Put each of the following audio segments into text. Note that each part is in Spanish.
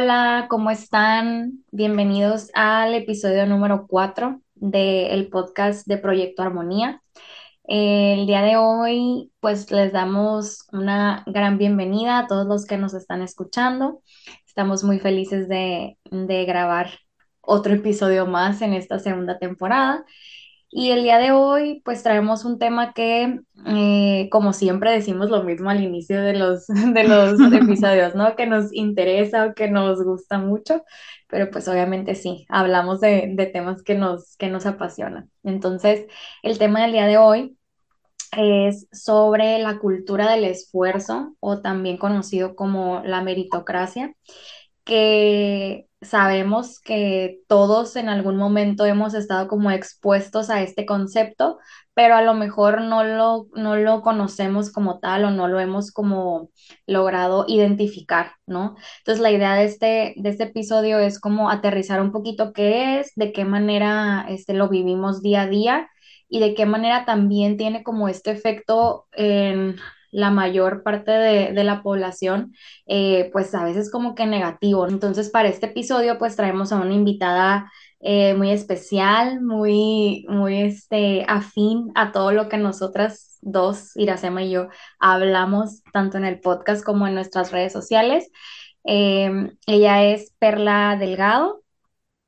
Hola, ¿cómo están? Bienvenidos al episodio número 4 del podcast de Proyecto Armonía. El día de hoy, pues les damos una gran bienvenida a todos los que nos están escuchando. Estamos muy felices de, de grabar otro episodio más en esta segunda temporada. Y el día de hoy, pues traemos un tema que, eh, como siempre decimos lo mismo al inicio de los, de los episodios, ¿no? Que nos interesa o que nos gusta mucho, pero pues obviamente sí, hablamos de, de temas que nos, que nos apasionan. Entonces, el tema del día de hoy es sobre la cultura del esfuerzo o también conocido como la meritocracia, que sabemos que todos en algún momento hemos estado como expuestos a este concepto, pero a lo mejor no lo, no lo conocemos como tal o no lo hemos como logrado identificar, ¿no? Entonces la idea de este, de este episodio es como aterrizar un poquito qué es, de qué manera este, lo vivimos día a día y de qué manera también tiene como este efecto en la mayor parte de, la población, eh, pues a veces como que negativo. Entonces, para este episodio, pues traemos a una invitada eh, muy especial, muy, muy este, afín a todo lo que nosotras dos, Iracema y yo, hablamos tanto en el podcast como en nuestras redes sociales. Em, ella es Perla Delgado,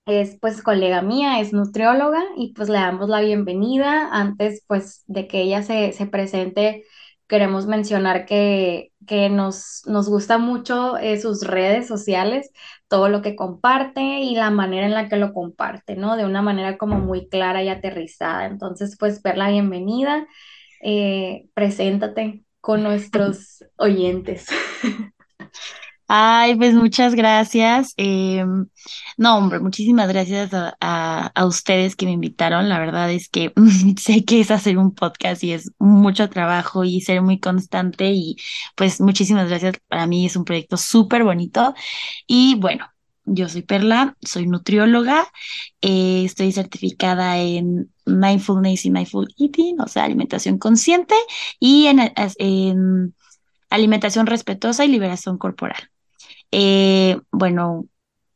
es pues colega mía, es nutrióloga y pues le damos la bienvenida. Antes pues de que ella se, se presente, queremos mencionar que, que nos, nos gusta mucho eh, sus redes sociales, todo lo que comparte y la manera en la que lo comparte, ¿no? De una manera como muy clara y aterrizada. Entonces, pues, ver la bienvenida, eh, preséntate con nuestros oyentes. Ay, pues muchas gracias. Em, no, hombre, muchísimas gracias a, ustedes que me invitaron. La verdad es que sé que es hacer un podcast y es mucho trabajo y ser muy constante y pues muchísimas gracias. Para mí es un proyecto súper bonito. Y bueno, yo soy Perla, soy nutrióloga, eh, estoy certificada en mindfulness y mindful eating, o sea, alimentación consciente y en alimentación respetuosa y liberación corporal. Eh, bueno,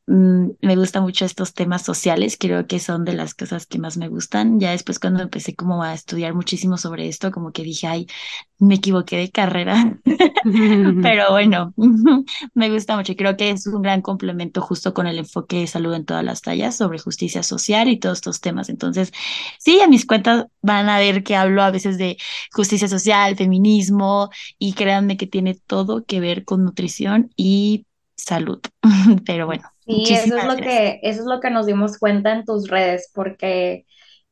mm, me gustan mucho estos temas sociales, creo que son de las cosas que más me gustan. Ya después cuando empecé como a estudiar muchísimo sobre esto, como que dije, ay, me equivoqué de carrera, pero bueno, me gusta mucho y creo que es un gran complemento justo con el enfoque de salud en todas las tallas sobre justicia social y todos estos temas. Entonces, sí, a mis cuentas van a ver que hablo a veces de justicia social, feminismo y créanme que tiene todo que ver con nutrición y salud. Pero bueno. Sí, eso es lo que, eso es lo que nos dimos cuenta en tus redes, porque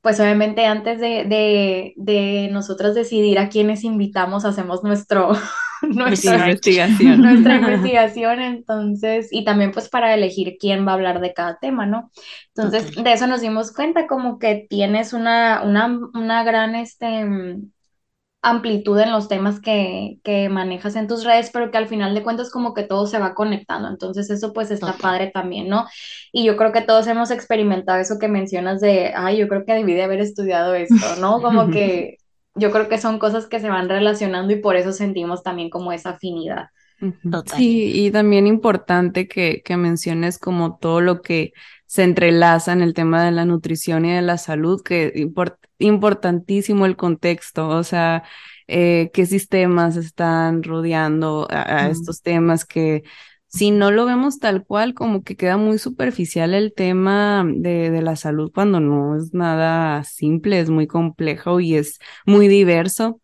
pues obviamente antes de, de, de nosotros decidir a quiénes invitamos, hacemos nuestro, nuestra investigación. Nuestra investigación, entonces, y también pues para elegir quién va a hablar de cada tema, ¿no? Entonces, de eso nos dimos cuenta, como que tienes una, una, una gran, este, amplitud en los temas que, que, manejas en tus redes, pero que al final de cuentas como que todo se va conectando. Entonces eso pues está padre también, ¿no? Y yo creo que todos hemos experimentado eso que mencionas de, ay, yo creo que debí de haber estudiado esto, ¿no? Como que yo creo que son cosas que se van relacionando y por eso sentimos también como esa afinidad. Sí, y también importante que, que menciones como todo lo que se entrelaza en el tema de la nutrición y de la salud, que es importantísimo el contexto, o sea, eh, qué sistemas están rodeando a, estos temas que si no lo vemos tal cual, como que queda muy superficial el tema de, de, la salud cuando no es nada simple, es muy complejo y es muy diverso.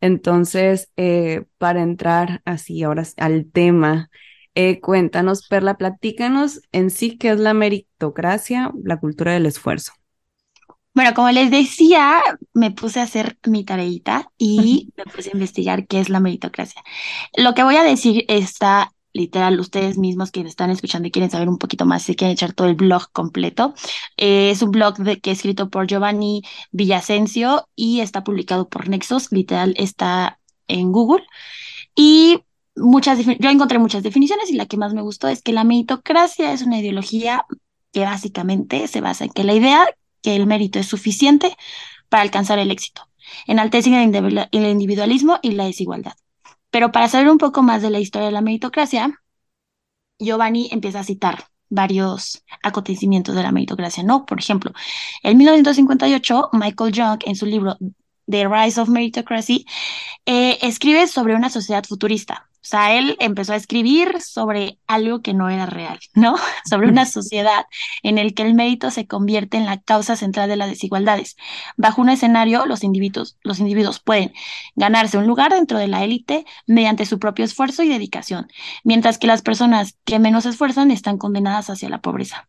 Entonces, eh, para entrar así ahora al tema, eh, cuéntanos, Perla, platícanos en sí qué es la meritocracia, la cultura del esfuerzo. Bueno, como les decía, me puse a hacer mi tareita y me puse a investigar qué es la meritocracia. Lo que voy a decir está literal, ustedes mismos que están escuchando y quieren saber un poquito más, si quieren echar todo el blog completo. Eh, es un blog de, que es escrito por Giovanni Villasencio y está publicado por Nexos, literal está en Google. Y muchas, yo encontré muchas definiciones y la que más me gustó es que la meritocracia es una ideología que básicamente se basa en que la idea que el mérito es suficiente para alcanzar el éxito, enaltecen el individualismo y la desigualdad. Pero para saber un poco más de la historia de la meritocracia, Giovanni empieza a citar varios acontecimientos de la meritocracia, ¿no? Por ejemplo, en 1958, Michael Young, en su libro The Rise of Meritocracy, eh, escribe sobre una sociedad futurista, o sea, él empezó a escribir sobre algo que no era real, ¿no? Sobre una sociedad en el que el mérito se convierte en la causa central de las desigualdades. Bajo un escenario, los individuos, los individuos pueden ganarse un lugar dentro de la élite mediante su propio esfuerzo y dedicación, mientras que las personas que menos esfuerzan están condenadas hacia la pobreza.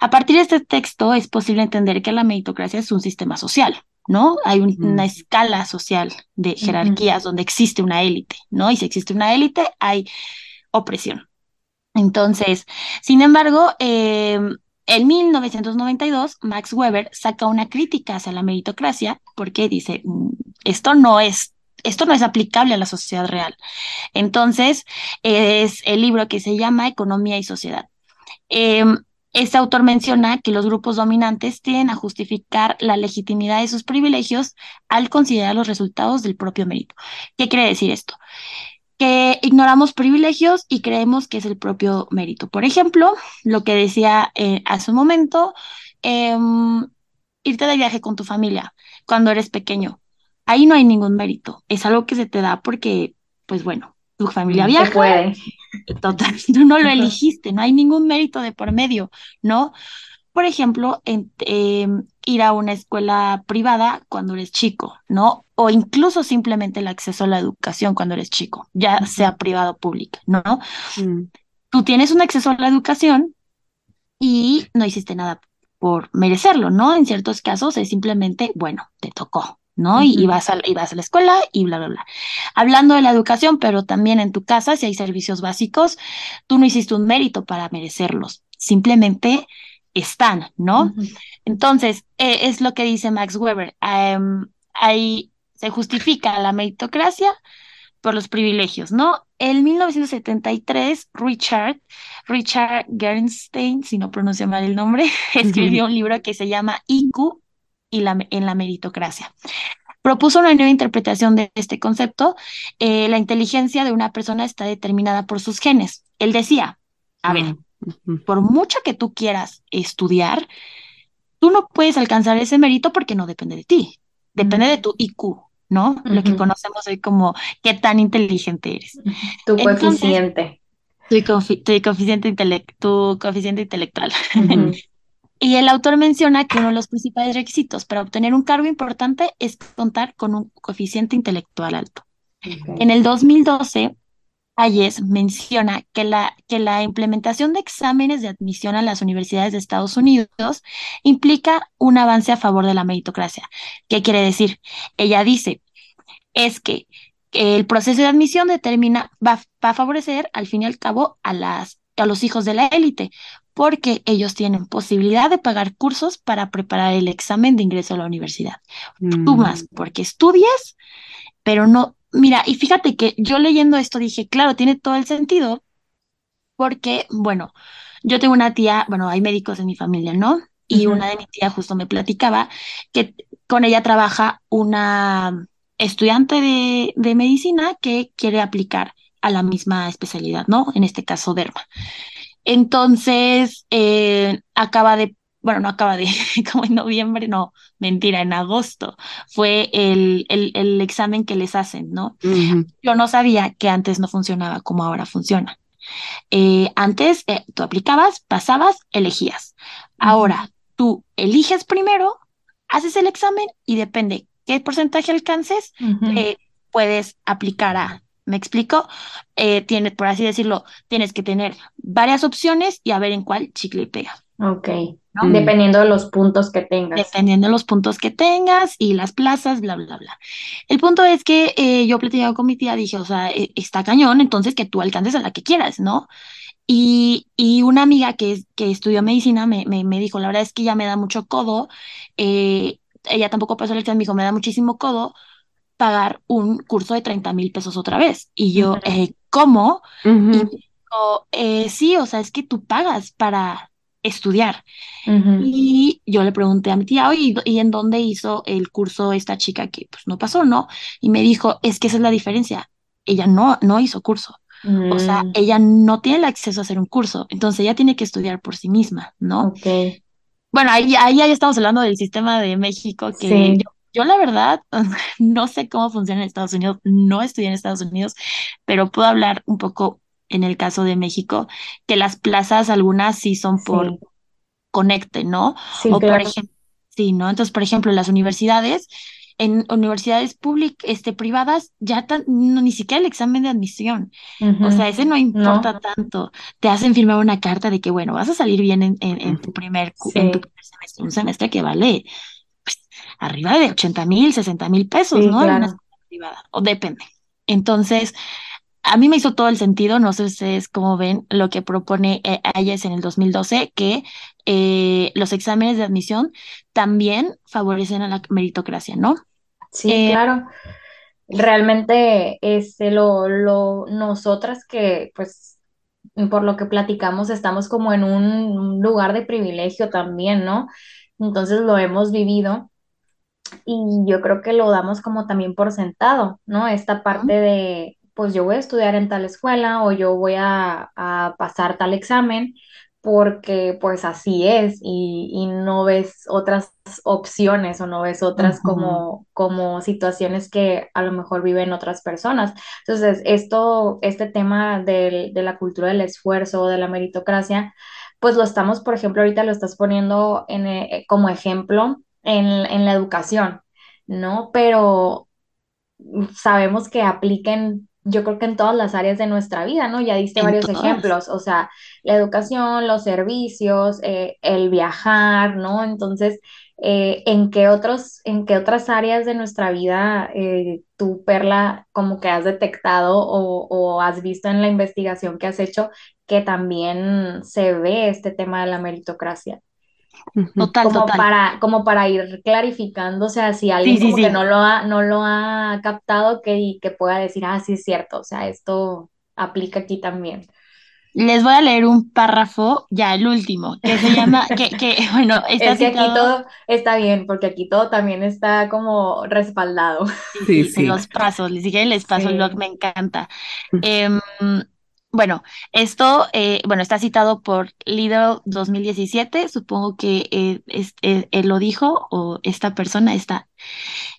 A partir de este texto es posible entender que la meritocracia es un sistema social, ¿no? Hay una escala social de jerarquías donde existe una élite, ¿no? Y si existe una élite, hay opresión. Entonces, sin embargo, em, en 1992, Max Weber saca una crítica hacia la meritocracia porque dice, mm, esto no es esto no es aplicable a la sociedad real. Entonces, es el libro que se llama Economía y Sociedad. Em, este autor menciona que los grupos dominantes tienden a justificar la legitimidad de sus privilegios al considerar los resultados del propio mérito. ¿Qué quiere decir esto? Que ignoramos privilegios y creemos que es el propio mérito. Por ejemplo, lo que decía eh, hace un momento, em, irte de viaje con tu familia cuando eres pequeño. Ahí no hay ningún mérito. Es algo que se te da porque, pues bueno, tu familia viaja. puede. Total, tú no lo elegiste, no hay ningún mérito de por medio, ¿no? Por ejemplo, en, em, ir a una escuela privada cuando eres chico, ¿no? O incluso simplemente el acceso a la educación cuando eres chico, ya sea privado o pública, ¿no? Mm. Tú tienes un acceso a la educación y no hiciste nada por merecerlo, ¿no? En ciertos casos es simplemente, bueno, te tocó, ¿no? y, vas a, vas a la escuela y bla, bla, bla. Hablando de la educación, pero también en tu casa, si hay servicios básicos, tú no hiciste un mérito para merecerlos, simplemente están, ¿no? Entonces, e, es lo que dice Max Weber. Em, ahí se justifica la meritocracia por los privilegios, ¿no? En 1973, Richard, Richard Gernstein, si no pronuncio mal el nombre, escribió un libro que se llama IQ y la, en la meritocracia. Propuso una nueva interpretación de este concepto. Eh, la inteligencia de una persona está determinada por sus genes. Él decía, a ver, mm, por mucho que tú quieras estudiar, tú no puedes alcanzar ese mérito porque no depende de ti, depende de tu IQ, ¿no? Lo que conocemos hoy como qué tan inteligente eres. Tu coeficiente. Tu, coeficiente, tu coeficiente intelectual. Y el autor menciona que uno de los principales requisitos para obtener un cargo importante es contar con un coeficiente intelectual alto. En el 2012, Ayes menciona que la, que la implementación de exámenes de admisión a las universidades de Estados Unidos implica un avance a favor de la meritocracia. ¿Qué quiere decir? Ella dice, es que el proceso de admisión determina, va, va a favorecer al fin y al cabo a, las, a los hijos de la élite, porque ellos tienen posibilidad de pagar cursos para preparar el examen de ingreso a la universidad. Tú mm. más, porque estudias, pero no, mira, y fíjate que yo leyendo esto dije, claro, tiene todo el sentido, porque, bueno, yo tengo una tía, bueno, hay médicos en mi familia, ¿no? Y una de mis tías justo me platicaba que con ella trabaja una estudiante de, de medicina que quiere aplicar a la misma especialidad, ¿no? En este caso, derma. Entonces, eh, acaba de, bueno, no acaba de, como en noviembre, no, mentira, en agosto fue el, el, examen que les hacen, ¿no? Yo no sabía que antes no funcionaba como ahora funciona. Eh, antes eh, tú aplicabas, pasabas, elegías. Ahora tú eliges primero, haces el examen y depende qué porcentaje alcances, puedes aplicar a ¿Me explico? Eh, tiene, por así decirlo, tienes que tener varias opciones y a ver en cuál chicle y pega. Ok. ¿no? Dependiendo de los puntos que tengas. Dependiendo de los puntos que tengas y las plazas, bla, bla, bla. El punto es que eh, yo platicaba con mi tía, dije, o sea, eh, está cañón, entonces que tú alcances a la que quieras, ¿no? Y, y una amiga que, que estudió medicina me, me, me dijo, la verdad es que ya me da mucho codo, eh, ella tampoco pasó el examen, me dijo, me da muchísimo codo pagar un curso de 30 mil pesos otra vez. Y yo, eh, ¿cómo? Y Ujú. me dijo, eh, sí, o sea, es que tú pagas para estudiar. Y yo le pregunté a mi tía, oye, ¿y ¿y en dónde hizo el curso esta chica que pues no pasó, no? Y me dijo, es que esa es la diferencia. Ella no, no hizo curso. O sea, Mm, ella no tiene el acceso a hacer un curso, entonces ella tiene que estudiar por sí misma, ¿no? ok, Bueno, ahí, ahí ya estamos hablando del sistema de México, que sí, yo, yo la verdad no sé cómo funciona en Estados Unidos, no estudié en Estados Unidos, pero puedo hablar un poco en el caso de México, que las plazas algunas sí son por sí, conecte, ¿no? sí, O por claro. ejemplo, sí, ¿no? Entonces, por ejemplo, las universidades, en universidades públicas, este, privadas, ya tan- no, ni siquiera el examen de admisión. O sea, ese no No, importa tanto. Te hacen firmar una carta de que, bueno, vas a salir bien en, en, en tu primer, en tu primer semestre, un semestre que vale arriba de 80 mil, 60 mil pesos, sí, ¿no? En una claro. escuela privada, o depende. Entonces, a mí me hizo todo el sentido, no sé ustedes cómo ven lo que propone eh, AIES en el 2012, que eh, los exámenes de admisión también favorecen a la meritocracia, ¿no? Sí, Eh, claro. Realmente, este, lo, lo, nosotras que, pues, por lo que platicamos, estamos como en un lugar de privilegio también, ¿no? Entonces lo hemos vivido y yo creo que lo damos como también por sentado, ¿no? Esta parte de, pues yo voy a estudiar en tal escuela o yo voy a, a pasar tal examen porque pues así es y, y no ves otras opciones o no ves otras Ujú. como, como situaciones que a lo mejor viven otras personas. Entonces, esto, este tema del- de la cultura del esfuerzo, de la meritocracia, pues lo estamos, por ejemplo, ahorita lo estás poniendo en, eh, como ejemplo en, en la educación, ¿no? Pero sabemos que apliquen, yo creo que en todas las áreas de nuestra vida, ¿no? Ya diste en varios todas. ejemplos, o sea, la educación, los servicios, eh, el viajar, ¿no? Entonces, eh, ¿en qué otros, en qué otras áreas de nuestra vida eh, tú, Perla, como que has detectado o, o has visto en la investigación que has hecho que también se ve este tema de la meritocracia? Total, como total. para, como para ir clarificando, o sea, si alguien sí, como que sí. no lo ha, no lo ha captado, que, y que pueda decir, ah, sí es cierto, o sea, esto aplica aquí también. Les voy a leer un párrafo, ya el último, que se llama, que, que, bueno, está Es que aquí todo está bien, porque aquí todo también está como respaldado. sí, Sí, los paso, les dije, les paso el blog, me encanta. Em, bueno, esto, eh, bueno, está citado por Lidl 2017, supongo que eh, es- eh, él lo dijo, o esta persona, esta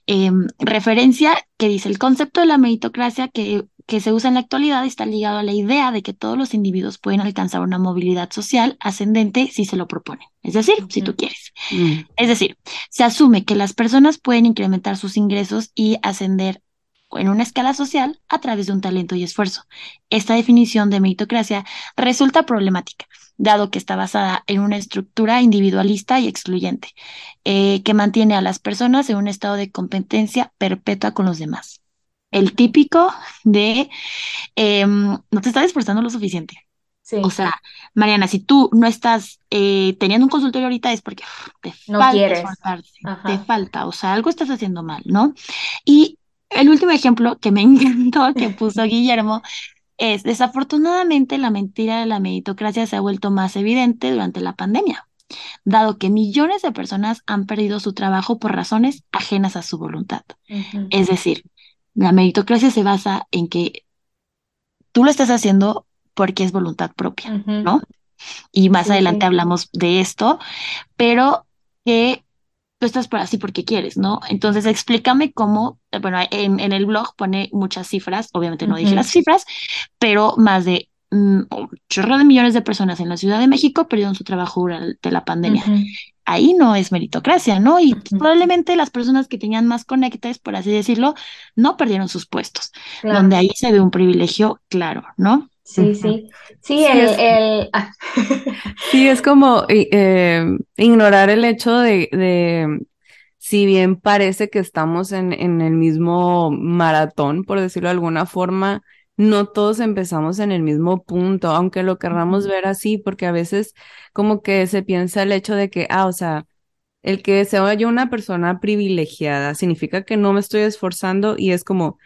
em, referencia que dice, el concepto de la meritocracia que, que se usa en la actualidad está ligado a la idea de que todos los individuos pueden alcanzar una movilidad social ascendente si se lo proponen, es decir, si tú quieres. Mm. Es decir, se asume que las personas pueden incrementar sus ingresos y ascender en una escala social a través de un talento y esfuerzo. Esta definición de meritocracia resulta problemática, dado que está basada en una estructura individualista y excluyente, eh, que mantiene a las personas en un estado de competencia perpetua con los demás. El típico de em, no te estás esforzando lo suficiente. O sea, Mariana, si tú no estás eh, teniendo un consultorio ahorita es porque te no falta esforzarse, te falta, o sea, algo estás haciendo mal, ¿no? Y el último ejemplo que me encantó que puso Guillermo es, desafortunadamente, la mentira de la meritocracia se ha vuelto más evidente durante la pandemia, dado que millones de personas han perdido su trabajo por razones ajenas a su voluntad. Es decir, la meritocracia se basa en que tú lo estás haciendo porque es voluntad propia. ¿no? Y más Sí, adelante sí. hablamos de esto, pero que tú estás por así porque quieres, ¿no? Entonces explícame cómo, bueno, en, en el blog pone muchas cifras, obviamente no dije Ujú. las cifras, pero más de mm, un chorro de millones de personas en la Ciudad de México perdieron su trabajo durante la pandemia. Ahí no es meritocracia, ¿no? Y probablemente las personas que tenían más conectes, por así decirlo, no perdieron sus puestos, Claro. donde ahí se ve un privilegio claro, ¿no? Sí, sí. Sí, el... es, el... ah. sí, es como eh, ignorar el hecho de, de, si bien parece que estamos en, en el mismo maratón, por decirlo de alguna forma, no todos empezamos en el mismo punto, aunque lo querramos ver así, porque a veces como que se piensa el hecho de que, ah, o sea, el que sea yo una persona privilegiada significa que no me estoy esforzando y es como,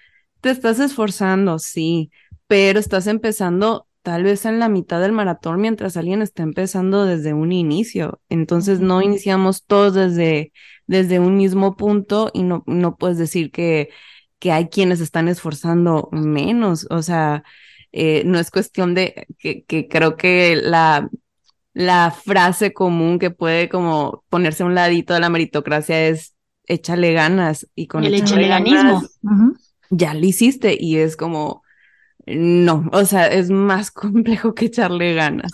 te estás esforzando, sí, pero estás empezando tal vez en la mitad del maratón mientras alguien está empezando desde un inicio. Entonces no iniciamos todos desde, desde un mismo punto y no, no puedes decir que, que hay quienes están esforzando menos. O sea, eh, no es cuestión de que, que creo que la, la frase común que puede como ponerse a un ladito de la meritocracia es échale ganas y con El échale echaleganismo. ganas ya lo hiciste y es como no, o sea, es más complejo que echarle ganas.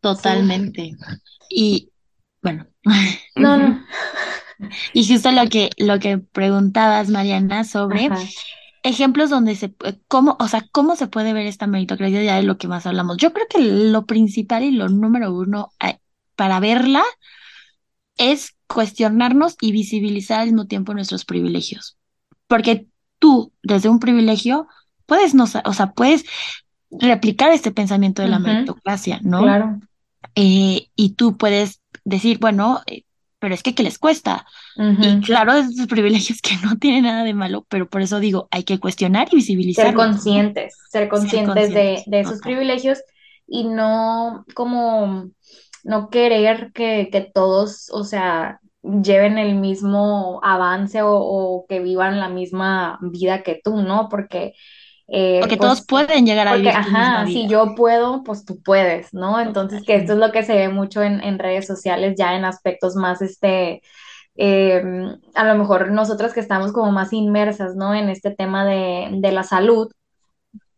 Totalmente. Y bueno, No, no. y justo lo que, lo que preguntabas, Mariana, sobre Ajá. ejemplos donde se, cómo, o sea, cómo se puede ver esta meritocracia ya de lo que más hablamos. Yo creo que lo principal y lo número uno para verla es cuestionarnos y visibilizar al mismo tiempo nuestros privilegios. Porque tú, desde un privilegio, puedes no, o sea, puedes replicar este pensamiento de la meritocracia, ¿no? Claro. Eh, y tú puedes decir, bueno, eh, pero es que ¿qué les cuesta? Y Ujú. claro, es sus privilegios que no tienen nada de malo, pero por eso digo, hay que cuestionar y Ser visibilizarlos, ¿no? conscientes, ser Ser conscientes de, de esos privilegios y no como no querer que, que todos, o sea, lleven el mismo avance o, o que vivan la misma vida que tú, ¿no? Porque, eh, Porque todos pues, pueden llegar a porque, vivir ajá, si yo puedo, pues tú puedes, ¿no? Entonces, que esto es lo que se ve mucho en, en redes sociales, ya en aspectos más, este, eh, a lo mejor nosotras que estamos como más inmersas, ¿no? En este tema de, de la salud,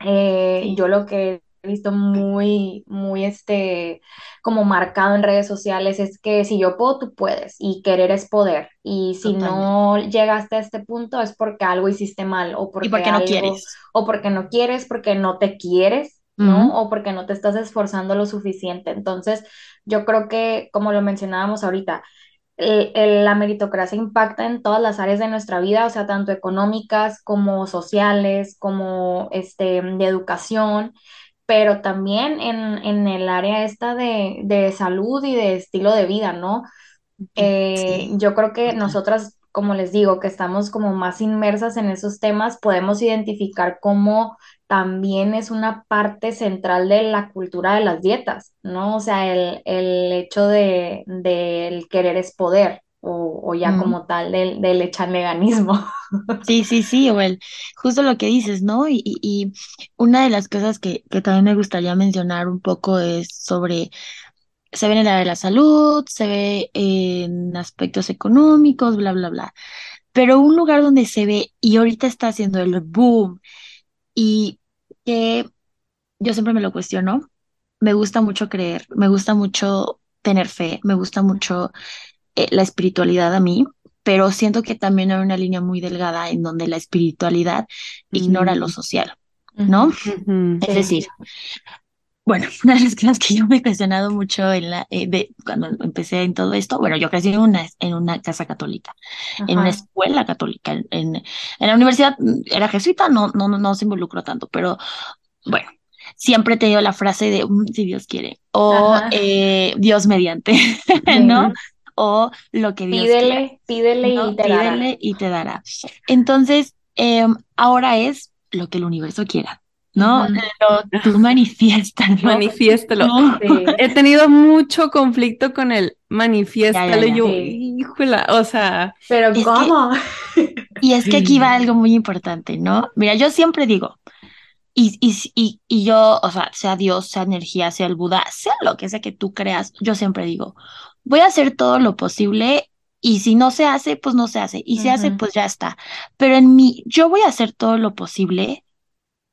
eh, Sí, yo lo que visto muy, muy, este, como marcado en redes sociales es que si yo puedo, tú puedes, y querer es poder, y si totalmente. no llegaste a este punto es porque algo hiciste mal, o ¿Y porque por qué no algo, quieres? o porque no quieres, porque no te quieres, ¿no? Ujú, O porque no te estás esforzando lo suficiente. Entonces, yo creo que, como lo mencionábamos ahorita, la meritocracia impacta en todas las áreas de nuestra vida, o sea, tanto económicas como sociales, como este, de educación, pero también en, en el área esta de, de salud y de estilo de vida, ¿no? Eh, Sí, yo creo que nosotras, como les digo, que estamos como más inmersas en esos temas, podemos identificar cómo también es una parte central de la cultura de las dietas, ¿no? O sea, el, el hecho de, del querer es poder, o, o ya como tal del, del echanleganismo. Sí, sí, sí, o el, justo lo que dices, ¿no? Y, y, y una de las cosas que, que también me gustaría mencionar un poco es sobre, se ve en el área de la salud, se ve en aspectos económicos, bla, bla, bla. Pero un lugar donde se ve, y ahorita está haciendo el boom, y que yo siempre me lo cuestiono, me gusta mucho creer, me gusta mucho tener fe, me gusta mucho eh, la espiritualidad a mí, pero siento que también hay una línea muy delgada en donde la espiritualidad ignora lo social, ¿no? Es Sí, decir, bueno, una de las cosas que yo me he cuestionado mucho en la, eh, de, cuando empecé en todo esto, bueno, yo crecí en una, en una casa católica, en una escuela católica, en, en, la universidad mm, era jesuita, no, no, no, se involucró tanto, pero bueno, siempre he tenido la frase de "Mm, si Dios quiere, o eh, Dios mediante. ¿no? O lo que Dios quiera, Pídele, pídele y ¿no? te dará. Pídele y te dará. Entonces, em, ahora es lo que el universo quiera, ¿no? Lo, tú manifiéstalo, Manifiéstalo. Sí, He tenido mucho conflicto con el Ya, ya, manifiéstalo. ya. Yo, sí. híjola, o sea, Pero Es que, ¿cómo? y es que aquí va algo muy importante, ¿no? Mira, yo siempre digo, Y, y, y, y yo, o sea, sea Dios, sea energía, sea el Buda, sea lo que sea que tú creas, yo siempre digo, voy a hacer todo lo posible y si no se hace, pues no se hace. Y se hace, pues ya está. Pero en mí, yo voy a hacer todo lo posible,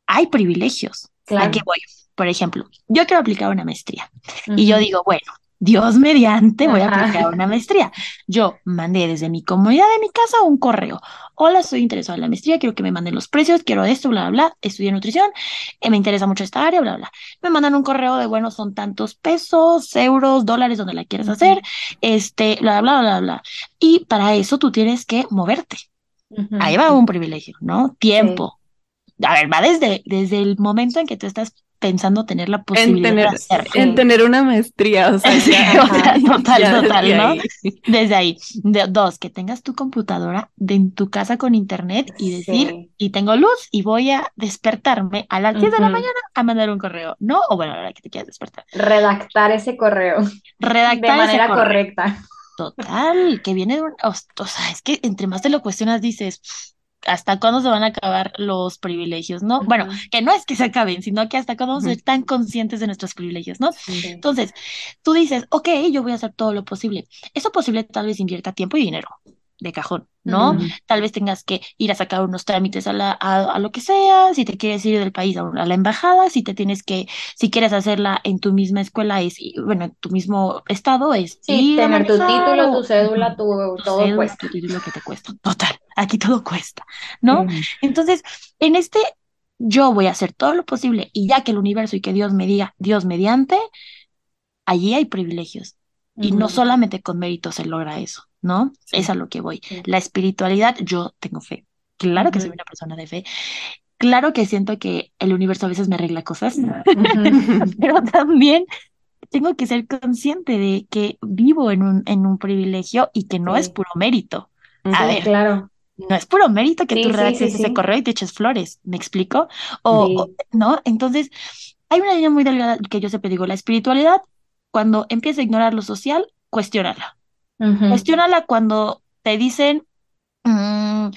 hay privilegios. ¿A qué voy? Por ejemplo, yo quiero aplicar una maestría y yo digo, bueno, Dios mediante voy a Ajá. aplicar una maestría. Yo mandé desde mi comunidad de mi casa un correo. hola, estoy interesado en la maestría, quiero que me manden los precios, quiero esto, bla, bla, bla, estudio nutrición, eh, me interesa mucho esta área, bla, bla. Me mandan un correo de, bueno, son tantos pesos, euros, dólares, donde la quieras hacer, este, bla, bla, bla, bla. Y para eso tú tienes que moverte. Ahí va un privilegio, ¿no? Tiempo. A ver, va desde, desde el momento en que tú estás pensando tener la posibilidad en tener, de hacer. En tener una maestría, o sea, Sí, ya- o sea, total, ya total, desde ¿no? ahí. Desde ahí. De- dos, que tengas tu computadora de, en tu casa con internet y decir, Sí. y tengo luz y voy a despertarme a las 10 de la mañana a mandar un correo, ¿no? O bueno, a la hora que te quieras despertar. Redactar ese correo Redactar de ese manera correo. correcta. Total, que viene de un, o sea, es que entre más te lo cuestionas dices, ¿hasta cuándo se van a acabar los privilegios, no? Bueno, que no es que se acaben, sino que hasta cuándo vamos a ser tan conscientes de nuestros privilegios, ¿no? Sí. Entonces, tú dices, ok, yo voy a hacer todo lo posible. Eso posible tal vez invierta tiempo y dinero de cajón, ¿no? Tal vez tengas que ir a sacar unos trámites a, la, a, a lo que sea, si te quieres ir del país a, a la embajada, si te tienes que, si quieres hacerla en tu misma escuela, es, bueno, en tu mismo estado, es Sí, tener tu título, tu cédula, tu, Tu todo cédula, cuesta. tu título que te cuesta. Total, aquí todo cuesta, ¿no? Entonces, en este, yo voy a hacer todo lo posible y ya que el universo y que Dios me diga, Dios mediante, allí hay privilegios. Y no solamente con mérito se logra eso, ¿no? Sí. Es a lo que voy. Sí. La espiritualidad, yo tengo fe. Claro que soy una persona de fe. Claro que siento que el universo a veces me arregla cosas, pero también tengo que ser consciente de que vivo en un, en un privilegio y que no es puro mérito. A ver, Claro. no es puro mérito que Sí, tú redactes sí, ese correo y te eches flores, ¿me explico? O, o- ¿no? Entonces, hay una línea muy delgada que yo siempre digo, la espiritualidad, cuando empieza a ignorar lo social, cuestiónala. Cuando te dicen mm,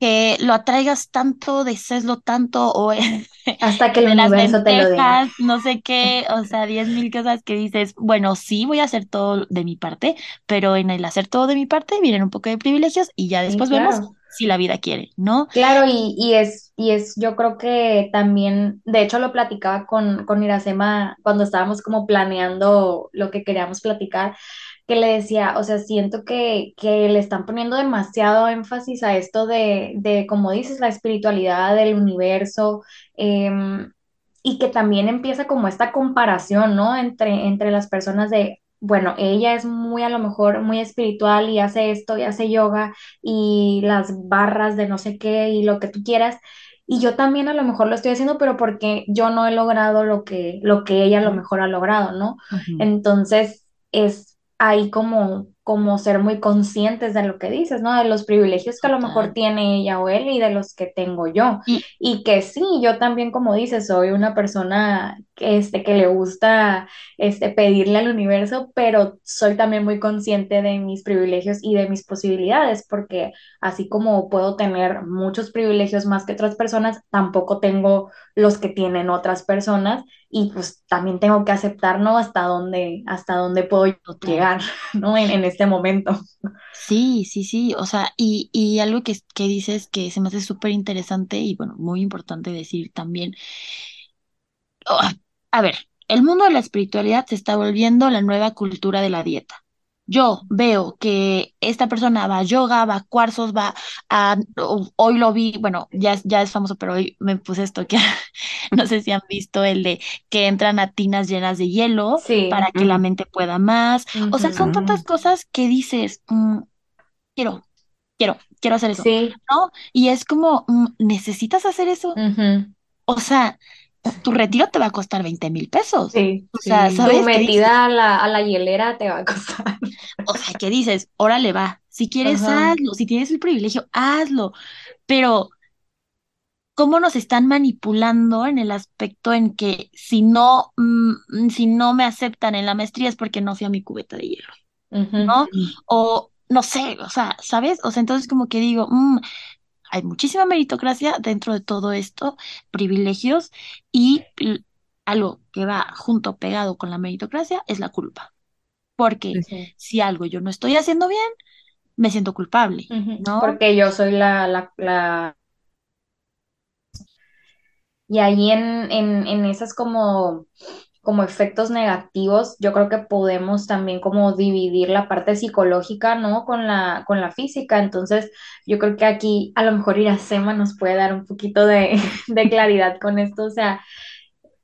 que lo atraigas tanto, deseeslo tanto, o Hasta que el universo te lo no sé qué, o sea, diez mil cosas que dices, bueno, sí voy a hacer todo de mi parte, pero en el hacer todo de mi parte vienen un poco de privilegios y ya Sí, después vemos si la vida quiere, ¿no? Claro, y, y es, y es, yo creo que también, de hecho lo platicaba con, con Iracema cuando estábamos como planeando lo que queríamos platicar, que le decía, o sea, siento que, que le están poniendo demasiado énfasis a esto de, de, como dices, la espiritualidad del universo, em, y que también empieza como esta comparación, ¿no? Entre, entre las personas de, bueno, ella es muy a lo mejor muy espiritual y hace esto y hace yoga y las barras de no sé qué y lo que tú quieras. Y yo también a lo mejor lo estoy haciendo, pero porque yo no he logrado lo que, lo que ella a lo mejor ha logrado, ¿no? Entonces es ahí como, como ser muy conscientes de lo que dices, ¿no? De los privilegios que a lo mejor tiene ella o él y de los que tengo yo. Y Y que sí, yo también, como dices, soy una persona que, este, que le gusta este, pedirle al universo, pero soy también muy consciente de mis privilegios y de mis posibilidades, porque así como puedo tener muchos privilegios más que otras personas, tampoco tengo los que tienen otras personas y pues también tengo que aceptar, ¿no? Hasta dónde, hasta dónde puedo llegar, ¿no? En, en este momento. Sí, sí, sí. O sea, y, y algo que, que dices que se me hace súper interesante y bueno, muy importante decir también. Oh, a ver, el mundo de la espiritualidad se está volviendo la nueva cultura de la dieta. Yo veo que esta persona va a yoga, va a cuarzos, va a... Hoy lo vi, bueno, ya, es- ya es famoso, pero hoy me puse esto que no sé si han visto el de que entran a tinas llenas de hielo Sí. para que la Ujú. mente pueda más. O sea, son tantas cosas que dices, mm, quiero, quiero, quiero hacer eso, Sí. ¿no? Y es como, mm, ¿necesitas hacer eso? O sea, tu retiro te va a costar 20 mil pesos. Sí. O sea, Sí. Tu ¿sabes dices? metida a la, a la hielera te va a costar. O sea, ¿qué dices? Órale, va. Si quieres, Ajá. hazlo. Si tienes el privilegio, hazlo. Pero, ¿cómo nos están manipulando en el aspecto en que si no, mm, si no me aceptan en la maestría es porque no fui a mi cubeta de hielo. ¿no? O no sé, o sea, ¿sabes? O sea, entonces como que digo, mm, hay muchísima meritocracia dentro de todo esto, privilegios, y algo que va junto, pegado con la meritocracia, es la culpa. Porque si algo yo no estoy haciendo bien, me siento culpable. ¿no? Porque yo soy la, la, la... Y ahí en, en, en esas como como efectos negativos, yo creo que podemos también como dividir la parte psicológica, ¿no? Con la, con la física. Entonces, yo creo que aquí a lo mejor Iracema nos puede dar un poquito de, claridad con esto. O sea,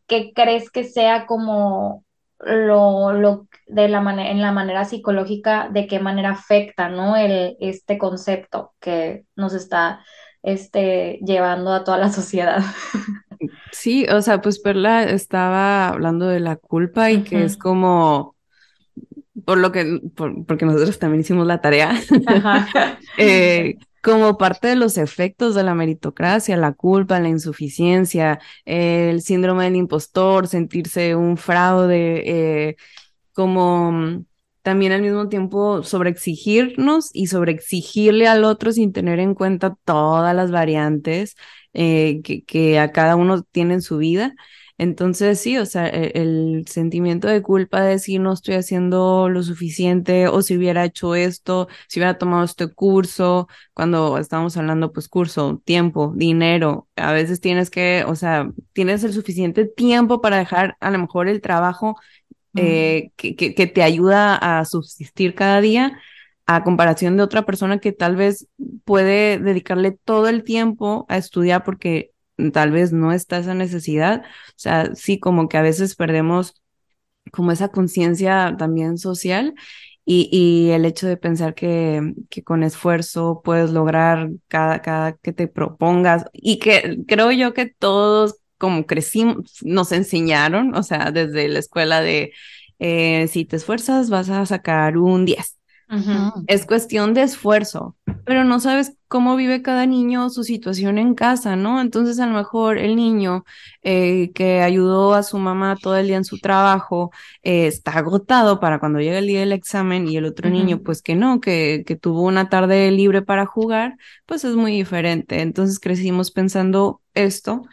¿qué crees que sea como lo, lo de la manera, en la manera psicológica, de qué manera afecta, ¿no? El, este concepto que nos está este, llevando a toda la sociedad. Sí, o sea, pues Perla estaba hablando de la culpa y que es como, por lo que, por- porque nosotros también hicimos la tarea, eh, como parte de los efectos de la meritocracia, la culpa, la insuficiencia, el síndrome del impostor, sentirse un fraude, eh, como mm, también al mismo tiempo sobreexigirnos y sobreexigirle al otro sin tener en cuenta todas las variantes eh, que, que a cada uno tiene en su vida. Entonces, sí, o sea, e- el, sentimiento de culpa de decir no estoy haciendo lo suficiente o si hubiera hecho esto, si hubiera tomado este curso, cuando estamos hablando, pues curso, tiempo, dinero, a veces tienes que, o sea, tienes el suficiente tiempo para dejar a lo mejor el trabajo eh, que, que, que te ayuda a subsistir cada día, a comparación de otra persona que tal vez puede dedicarle todo el tiempo a estudiar porque tal vez no está esa necesidad. O sea, sí, como que a veces perdemos como esa conciencia también social y, el hecho de pensar que, que con esfuerzo puedes lograr cada, cada que te propongas y que creo yo que todos como crecimos, nos enseñaron, o sea, desde la escuela de eh, si te esfuerzas vas a sacar un 10. Mm, Es cuestión de esfuerzo, pero no sabes cómo vive cada niño su situación en casa, ¿no? Entonces a lo mejor el niño eh, que ayudó a su mamá todo el día en su trabajo eh, está agotado para cuando llegue el día del examen y el otro niño pues que no, que, que tuvo una tarde libre para jugar, pues es muy diferente. Entonces crecimos pensando esto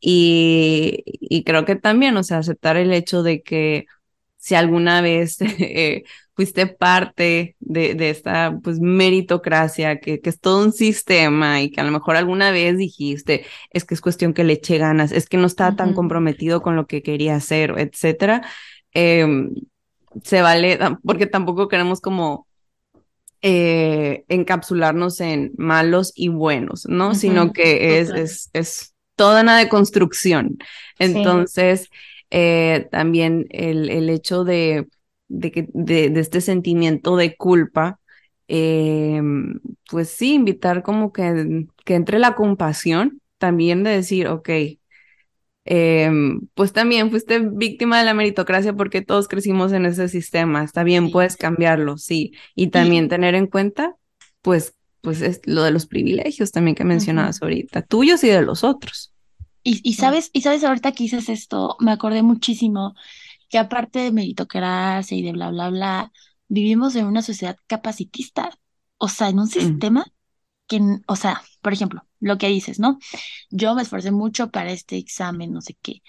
y, y creo que también, o sea, aceptar el hecho de que si alguna vez eh, fuiste parte de, de esta pues meritocracia, que, que es todo un sistema y que a lo mejor alguna vez dijiste, es que es cuestión que le eche ganas, es que no estaba tan comprometido con lo que quería hacer, etcétera, eh, se vale, porque tampoco queremos como eh, encapsularnos en malos y buenos, ¿no? Sino que es, es, es toda una deconstrucción. Sí. Entonces, eh, también el, el hecho de, de, que, de, de este sentimiento de culpa, eh, pues sí, invitar como que, que entre la compasión, también de decir, ok, eh, pues también fuiste víctima de la meritocracia porque todos crecimos en ese sistema. Está bien, Sí. puedes cambiarlo, sí. Y también tener en cuenta, pues, pues es lo de los privilegios también que mencionabas ahorita, tuyos y de los otros. Y, y sabes, y sabes, ahorita que dices esto, me acordé muchísimo que aparte de meritocracia y de bla, bla, bla, vivimos en una sociedad capacitista, o sea, en un Mm, sistema que, o sea, por ejemplo, lo que dices, ¿no? Yo me esforcé mucho para este examen, no sé qué.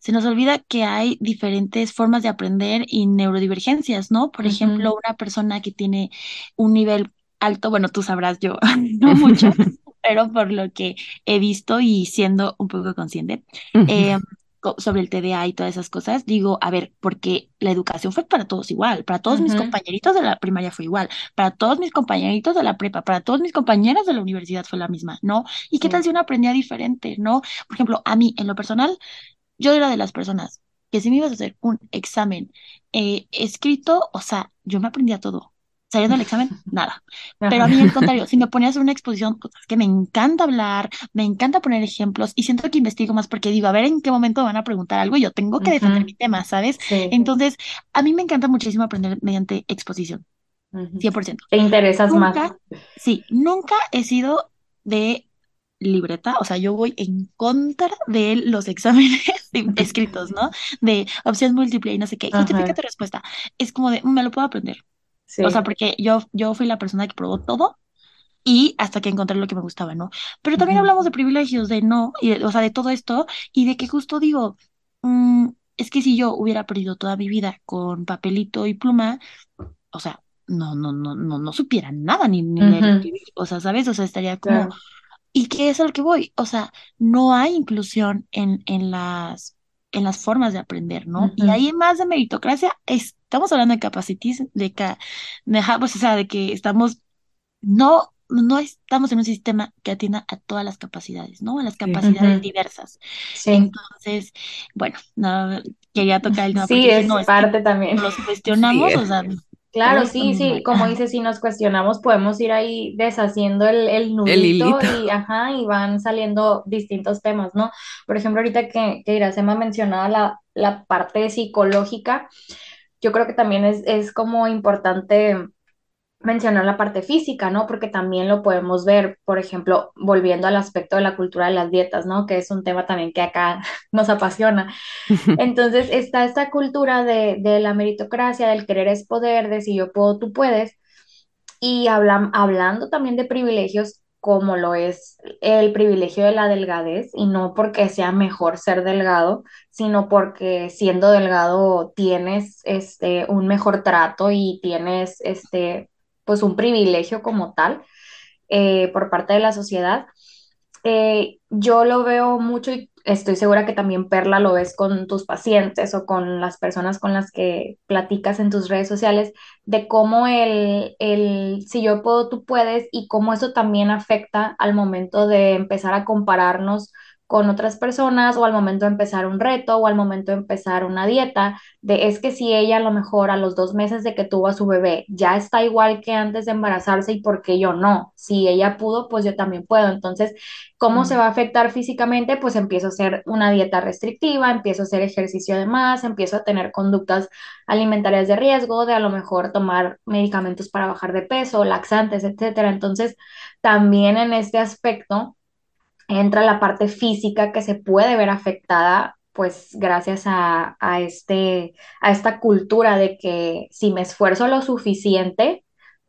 Se nos olvida que hay diferentes formas de aprender y neurodivergencias, ¿no? Por ejemplo, una persona que tiene un nivel alto, bueno, tú sabrás, yo no mucho, pero por lo que he visto y siendo un poco consciente eh, sobre el TDA y todas esas cosas, digo, a ver, porque la educación fue para todos igual, para todos mis compañeritos de la primaria fue igual, para todos mis compañeritos de la prepa, para todos mis compañeros de la universidad fue la misma, ¿no? ¿Y qué tal si uno aprendía diferente, ¿no? Por ejemplo, a mí, en lo personal, yo era de las personas que si me ibas a hacer un examen eh, escrito, o sea, yo me aprendía todo. Saliendo del examen, nada. Pero a mí, al contrario, si me ponías a hacer una exposición, cosas que me encanta hablar, me encanta poner ejemplos y siento que investigo más porque digo, a ver en qué momento me van a preguntar algo y yo tengo que defender mi Ujú. tema, ¿sabes? Sí. Entonces, a mí me encanta muchísimo aprender mediante exposición, Ujú. 100%. Te interesas más. Sí, nunca he sido de libreta, o sea, yo voy en contra de los exámenes escritos, ¿no? De opción múltiple y no sé qué, justifica Ajá. tu respuesta. Es como de, me lo puedo aprender. O sea, porque yo, yo fui la persona que probó todo y hasta que encontré lo que me gustaba, ¿no? Pero también hablamos de privilegios, de no, y de- o sea, de todo esto y de que justo digo, mm, es que si yo hubiera perdido toda mi vida con papelito y pluma, o sea, no, no, no, no, no supiera nada, ni, ni escribir, o sea, ¿sabes? O sea, estaría como, Claro. ¿y qué es a lo que voy? O sea, no hay inclusión en, en las en las formas de aprender, ¿no? Y ahí más de meritocracia, estamos hablando de capacitis, de, de, pues, o sea, de que estamos, no no estamos en un sistema que atienda a todas las capacidades, ¿no? A las capacidades diversas. Entonces, bueno, no, quería tocar el tema. Sí, es parte también. Los cuestionamos, o sea, Claro, sí, sí, como dices, si nos cuestionamos, podemos ir ahí deshaciendo el, el nudito y, ajá, y van saliendo distintos temas, ¿no? Por ejemplo, ahorita que, que Iracema mencionaba la, la parte psicológica, yo creo que también es, es como importante mencionar la parte física, ¿no? Porque también lo podemos ver, por ejemplo, volviendo al aspecto de la cultura de las dietas, ¿no? Que es un tema también que acá nos apasiona. Entonces, está esta cultura de, de la meritocracia, del querer es poder, de si yo puedo, tú puedes. Y hablando también de privilegios, como lo es el privilegio de la delgadez, y no porque sea mejor ser delgado, sino porque siendo delgado tienes este, un mejor trato y tienes este, pues un privilegio como tal eh, por parte de la sociedad. Eh, yo lo veo mucho y estoy segura que también Perla lo ves con tus pacientes o con las personas con las que platicas en tus redes sociales, de cómo el, el si yo puedo, tú puedes y cómo eso también afecta al momento de empezar a compararnos con otras personas o al momento de empezar un reto o al momento de empezar una dieta, de es que si ella a lo mejor a los dos meses de que tuvo a su bebé ya está igual que antes de embarazarse y por qué yo no, si ella pudo, pues yo también puedo. Entonces, ¿cómo se va a afectar físicamente? Pues empiezo a hacer una dieta restrictiva, empiezo a hacer ejercicio de más, empiezo a tener conductas alimentarias de riesgo, de a lo mejor tomar medicamentos para bajar de peso, laxantes, etcétera. Entonces, también en este aspecto, entra la parte física que se puede ver afectada pues gracias a, este, a esta cultura de que si me esfuerzo lo suficiente,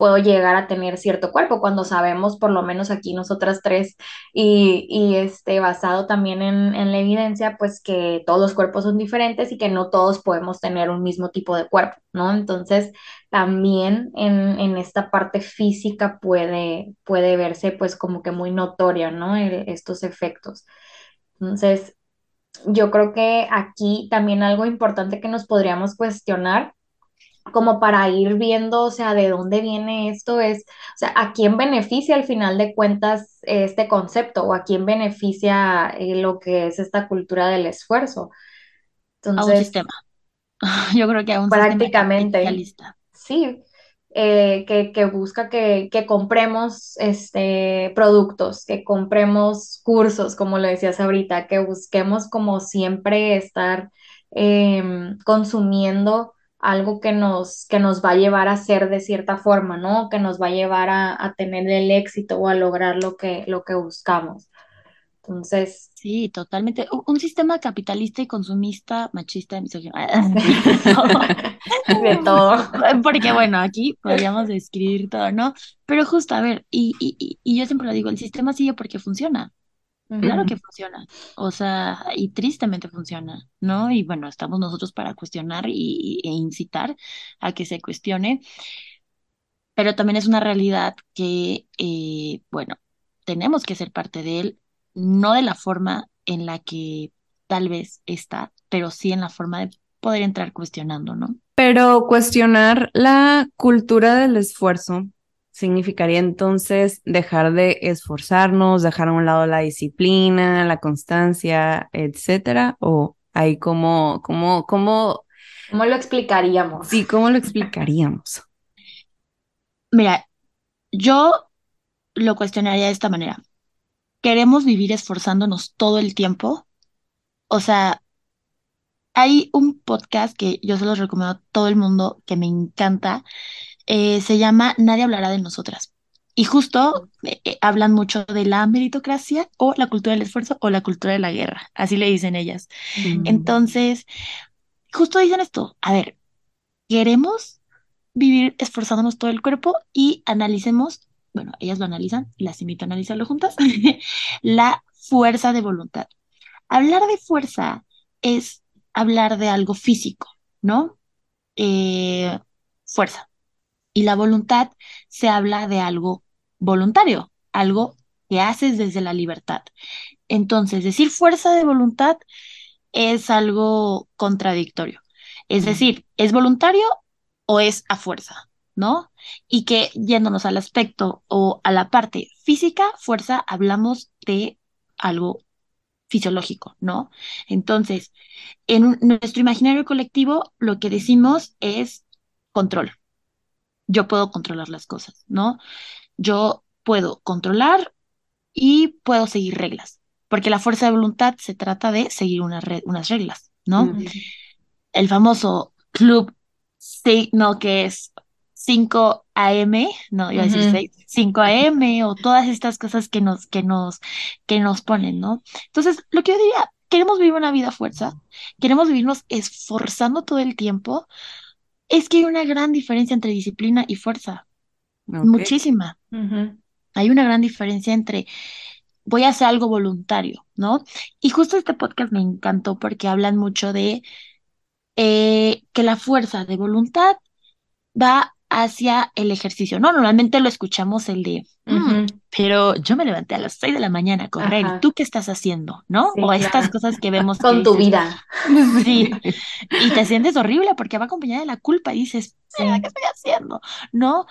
puedo llegar a tener cierto cuerpo, cuando sabemos, por lo menos aquí nosotras tres, y, y este, basado también en, en, la evidencia, pues que todos los cuerpos son diferentes y que no todos podemos tener un mismo tipo de cuerpo, ¿no? Entonces, también en, en esta parte física puede, puede verse pues como que muy notoria, ¿no? estos efectos. Entonces, yo creo que aquí también algo importante que nos podríamos cuestionar como para ir viendo, o sea, de dónde viene esto es, o sea, a quién beneficia al final de cuentas este concepto o a quién beneficia eh, lo que es esta cultura del esfuerzo. Entonces, a un sistema. Yo creo que a un prácticamente, Sí, eh, que, que, busca que, que, compremos este, productos, que compremos cursos, como lo decías ahorita, que busquemos como siempre estar em, consumiendo algo que nos, que nos va a llevar a ser de cierta forma, ¿no? Que nos va a llevar a, a tener el éxito o a lograr lo que, lo que buscamos. Entonces. Sí, totalmente. Un sistema capitalista y consumista, machista, misógino. de todo. Porque bueno, aquí podríamos describir todo, ¿no? Pero justo, a ver, y, y, y yo siempre lo digo, el sistema sigue porque funciona. Claro que funciona, o sea, y tristemente funciona, ¿no? Y bueno, estamos nosotros para cuestionar y, e incitar a que se cuestione, pero también es una realidad que, eh, bueno, tenemos que ser parte de él, no de la forma en la que tal vez está, pero sí en la forma de poder entrar cuestionando, ¿no? Pero cuestionar la cultura del esfuerzo significaría entonces dejar de esforzarnos, dejar a un lado la disciplina, la constancia, etcétera, o ahí cómo, cómo, cómo, ¿Cómo lo explicaríamos? Sí, ¿cómo lo explicaríamos? Mira, yo lo cuestionaría de esta manera queremos vivir esforzándonos todo el tiempo. O sea, hay un podcast que yo se los recomiendo a todo el mundo que me encanta. Eh, se llama Nadie hablará de nosotras. Y justo eh, eh, hablan mucho de la meritocracia o la cultura del esfuerzo o la cultura de la guerra. Así le dicen ellas. Mm. Entonces, justo dicen esto. A ver, queremos vivir esforzándonos todo el cuerpo y analicemos bueno, ellas lo analizan, las invito a analizarlo juntas, la fuerza de voluntad. Hablar de fuerza es hablar de algo físico, ¿no? Eh, fuerza. Y la voluntad se habla de algo voluntario, algo que haces desde la libertad. Entonces, decir fuerza de voluntad es algo contradictorio. Es decir, ¿es voluntario o es a fuerza? ¿No? Y que yéndonos al aspecto o a la parte física, fuerza, hablamos de algo fisiológico, ¿no? Entonces, en nuestro imaginario colectivo, lo que decimos es control. Yo puedo controlar las cosas, ¿no? Yo puedo controlar y puedo seguir reglas, porque la fuerza de voluntad se trata de seguir unas reglas, ¿no? El famoso club, no, que es 5 AM, no, iba a decir 6, 5 AM o todas estas cosas que nos, que nos, que nos ponen, ¿no? Entonces, lo que yo diría, queremos vivir una vida fuerza, queremos vivirnos esforzando todo el tiempo, es que hay una gran diferencia entre disciplina y fuerza. Muchísima. Hay una gran diferencia entre voy a hacer algo voluntario, ¿no? Y justo este podcast me encantó porque hablan mucho de eh, que la fuerza de voluntad va hacia el ejercicio, ¿no? Normalmente lo escuchamos el de, mm, pero yo me levanté a las 6 de la mañana a correr, ¿y tú qué estás haciendo? ¿No? o estas cosas que vemos. Con tu vida. Sí. Y te sientes horrible porque va acompañada de la culpa y dices, ¿qué estoy haciendo? ¿No?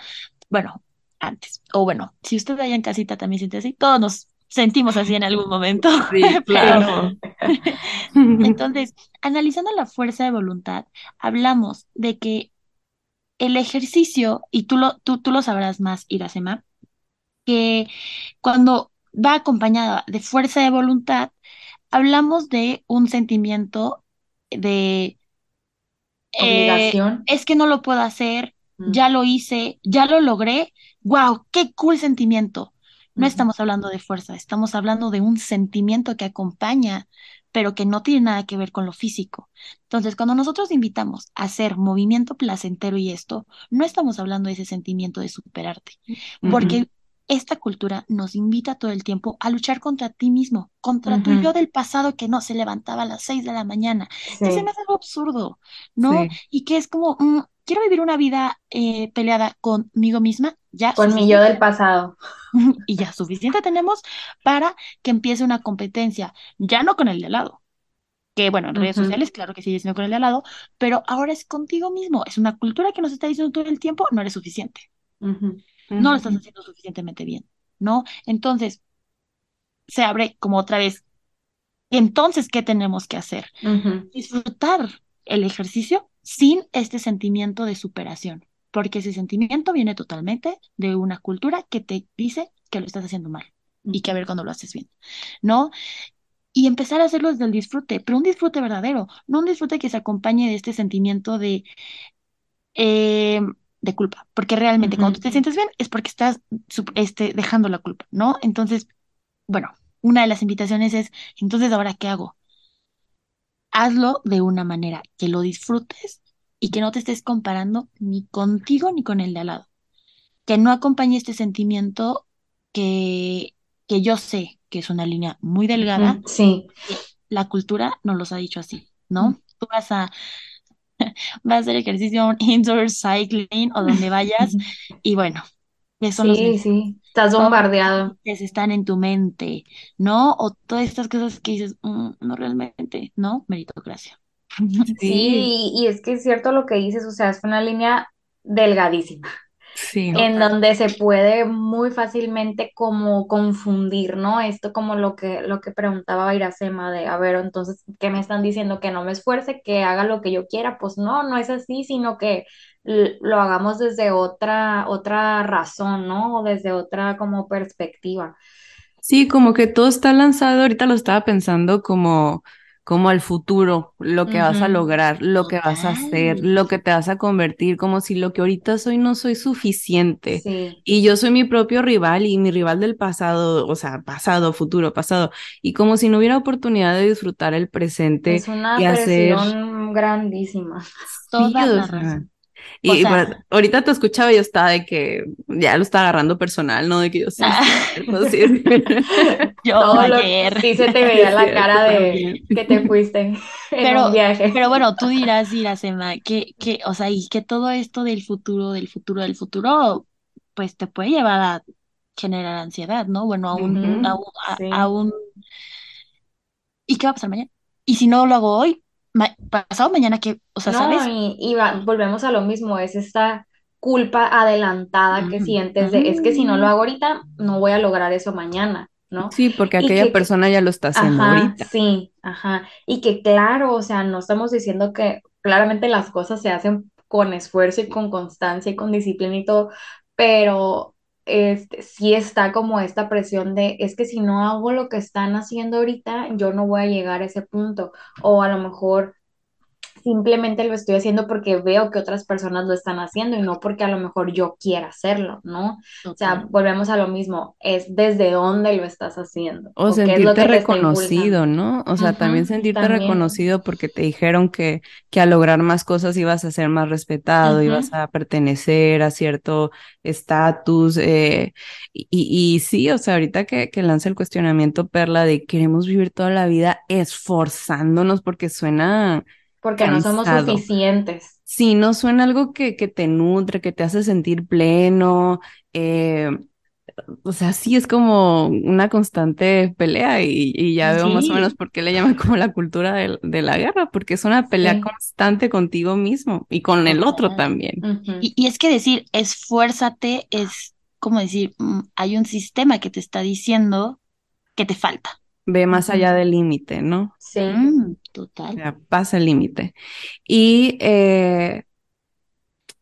Bueno, antes. O bueno, si usted allá en casita también siente así, todos nos sentimos así en algún momento. Sí, claro. Entonces, analizando la fuerza de voluntad, hablamos de que el ejercicio, y tú lo, tú, tú lo sabrás más, Iracema, que cuando va acompañada de fuerza de voluntad, hablamos de un sentimiento de eh, obligación. es que no lo puedo hacer, mm. ya lo hice, ya lo logré, wow, qué cool sentimiento. No estamos hablando de fuerza, estamos hablando de un sentimiento que acompaña pero que no tiene nada que ver con lo físico. Entonces, cuando nosotros invitamos a hacer movimiento placentero y esto, no estamos hablando de ese sentimiento de superarte, porque esta cultura nos invita todo el tiempo a luchar contra ti mismo, contra tu yo del pasado que no se levantaba a las seis de la mañana. Sí. Ese me hace algo absurdo, ¿no? Y que es como, mm, quiero vivir una vida eh, peleada conmigo misma, ya. Con mi yo del pasado. y ya suficiente tenemos para que empiece una competencia, ya no con el de al lado. Que bueno, en redes sociales, claro que sigue siendo con el de al lado, pero ahora es contigo mismo. Es una cultura que nos está diciendo todo el tiempo, no eres suficiente. No lo estás haciendo suficientemente bien, ¿no? Entonces, se abre como otra vez. Entonces, ¿qué tenemos que hacer? Disfrutar el ejercicio sin este sentimiento de superación, porque ese sentimiento viene totalmente de una cultura que te dice que lo estás haciendo mal y que a ver cuando lo haces bien, ¿no? Y empezar a hacerlo desde el disfrute, pero un disfrute verdadero, no un disfrute que se acompañe de este sentimiento de, eh, de culpa, porque realmente cuando tú te sientes bien es porque estás este, dejando la culpa, ¿no? Entonces, bueno, una de las invitaciones es, entonces, ¿ahora qué hago? hazlo de una manera que lo disfrutes y que no te estés comparando ni contigo ni con el de al lado. Que no acompañe este sentimiento que, que yo sé que es una línea muy delgada. Sí. La cultura nos los ha dicho así, ¿no? Tú vas a, vas a hacer ejercicio indoor cycling o donde vayas y bueno, eso sí, sí. Estás bombardeado. Que están en tu mente, ¿no? O todas estas cosas que dices, mm, no realmente, ¿no? Meritocracia. Sí, y es que es cierto lo que dices, o sea, es una línea delgadísima. Sí, en donde se puede muy fácilmente como confundir, ¿no? Esto como lo que, lo que preguntaba Iracema de, a ver, entonces, ¿qué me están diciendo? Que no me esfuerce, que haga lo que yo quiera. Pues no, no es así, sino que lo hagamos desde otra, otra razón, ¿no? O desde otra como perspectiva. Sí, como que todo está lanzado, ahorita lo estaba pensando como, como al futuro, lo que vas a lograr, lo que vas a hacer, lo que te vas a convertir, como si lo que ahorita soy no soy suficiente. Y yo soy mi propio rival y mi rival del pasado, o sea, pasado, futuro, pasado. Y como si no hubiera oportunidad de disfrutar el presente es una y hacer grandísima. Toda y ahorita te escuchaba y yo estaba de que ya lo estaba agarrando personal, ¿no? De que yo sí. yo ayer. sí se te veía la cara de que te fuiste en pero, un viaje. Pero bueno, tú dirás, dirás, Emma, que, que, o sea, y que todo esto del futuro, del futuro, del futuro, pues te puede llevar a generar ansiedad, ¿no? Bueno, a un, a, un, ¿Y qué va a pasar mañana? Y si no lo hago hoy, ma- pasado mañana que, o sea, No, ¿sabes? y, y va- volvemos a lo mismo, es esta culpa adelantada que Mm, sientes de, es que si no lo mm, hago ahorita, no voy a lograr eso mañana, ¿no? Sí, porque aquella que, que- persona ya lo está haciendo ajá, ahorita. sí, ajá, y que claro, o sea, no estamos diciendo que claramente las cosas se hacen con esfuerzo y con constancia y con disciplina y todo, pero este, sí está como esta presión de, es que si no hago lo que están haciendo ahorita, yo no voy a llegar a ese punto, o a lo mejor simplemente lo estoy haciendo porque veo que otras personas lo están haciendo y no porque a lo mejor yo quiera hacerlo, ¿no? O sea, volvemos a lo mismo, es desde dónde lo estás haciendo O o qué es lo sentirte reconocido, ¿no? O sea, también sentirte también. reconocido porque te dijeron que, que al lograr más cosas ibas a ser más respetado, ibas Ujú, a pertenecer a cierto estatus. eh, y, y y sí, o sea, ahorita que, que lanza el cuestionamiento Perla de queremos vivir toda la vida esforzándonos porque suena Porque no somos suficientes. Sí, no suena algo que, que te nutre, que te hace sentir pleno. eh, o sea, sí es como una constante pelea y, y ya veo más o menos por qué le llaman como la cultura de, la guerra, porque es una pelea Sí, constante contigo mismo y con el otro también. Y, y es que decir, esfuérzate es como decir, mm, hay un sistema que te está diciendo que te falta. Ve más allá del límite, ¿no? Sí, Mm, O total. sea, pasa el límite. Y eh,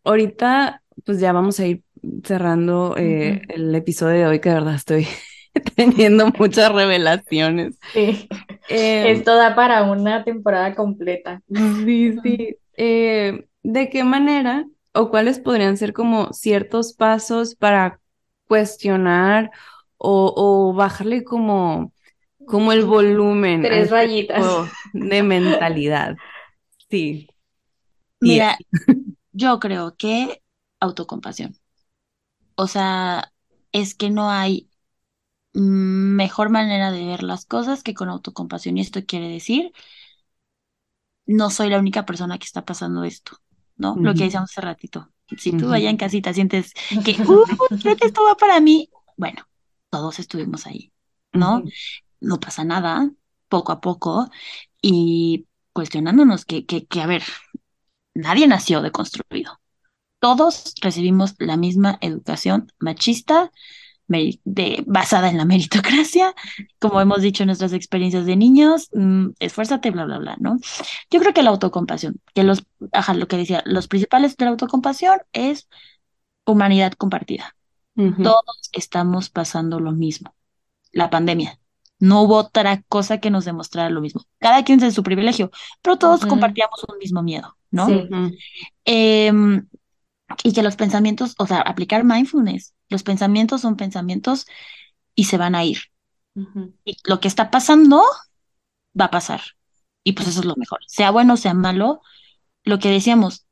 ahorita, pues ya vamos a ir cerrando eh, el episodio de hoy, que de verdad estoy teniendo muchas revelaciones. Sí, Em, esto da para una temporada completa. Sí, sí. Eh, ¿de qué manera o cuáles podrían ser como ciertos pasos para cuestionar o, o bajarle como, como el volumen Tres este rayitas. de mentalidad? Sí, y Mira, yo creo que autocompasión. O sea, es que no hay mejor manera de ver las cosas que con autocompasión. Y esto quiere decir, no soy la única persona que está pasando esto, ¿no? Lo que decíamos hace ratito. Si tú ujú, allá en casita sientes que, uh, creo que esto va para mí, bueno, todos estuvimos ahí, ¿no? No pasa nada, poco a poco, y cuestionándonos que, que, que, a ver, nadie nació deconstruido. Todos recibimos la misma educación machista, de, basada en la meritocracia, como hemos dicho en nuestras experiencias de niños, mm, esfuérzate, bla, bla, bla, ¿no? Yo creo que la autocompasión, que los, ajá, lo que decía, los principales de la autocompasión es humanidad compartida. Todos estamos pasando lo mismo, la pandemia. No hubo otra cosa que nos demostrara lo mismo. Cada quien en su privilegio, pero todos compartíamos un mismo miedo, ¿no? Sí, Em, y que los pensamientos, o sea, aplicar mindfulness, los pensamientos son pensamientos y se van a ir. Y lo que está pasando va a pasar. Y pues eso es lo mejor. Sea bueno sea malo, lo que decíamos,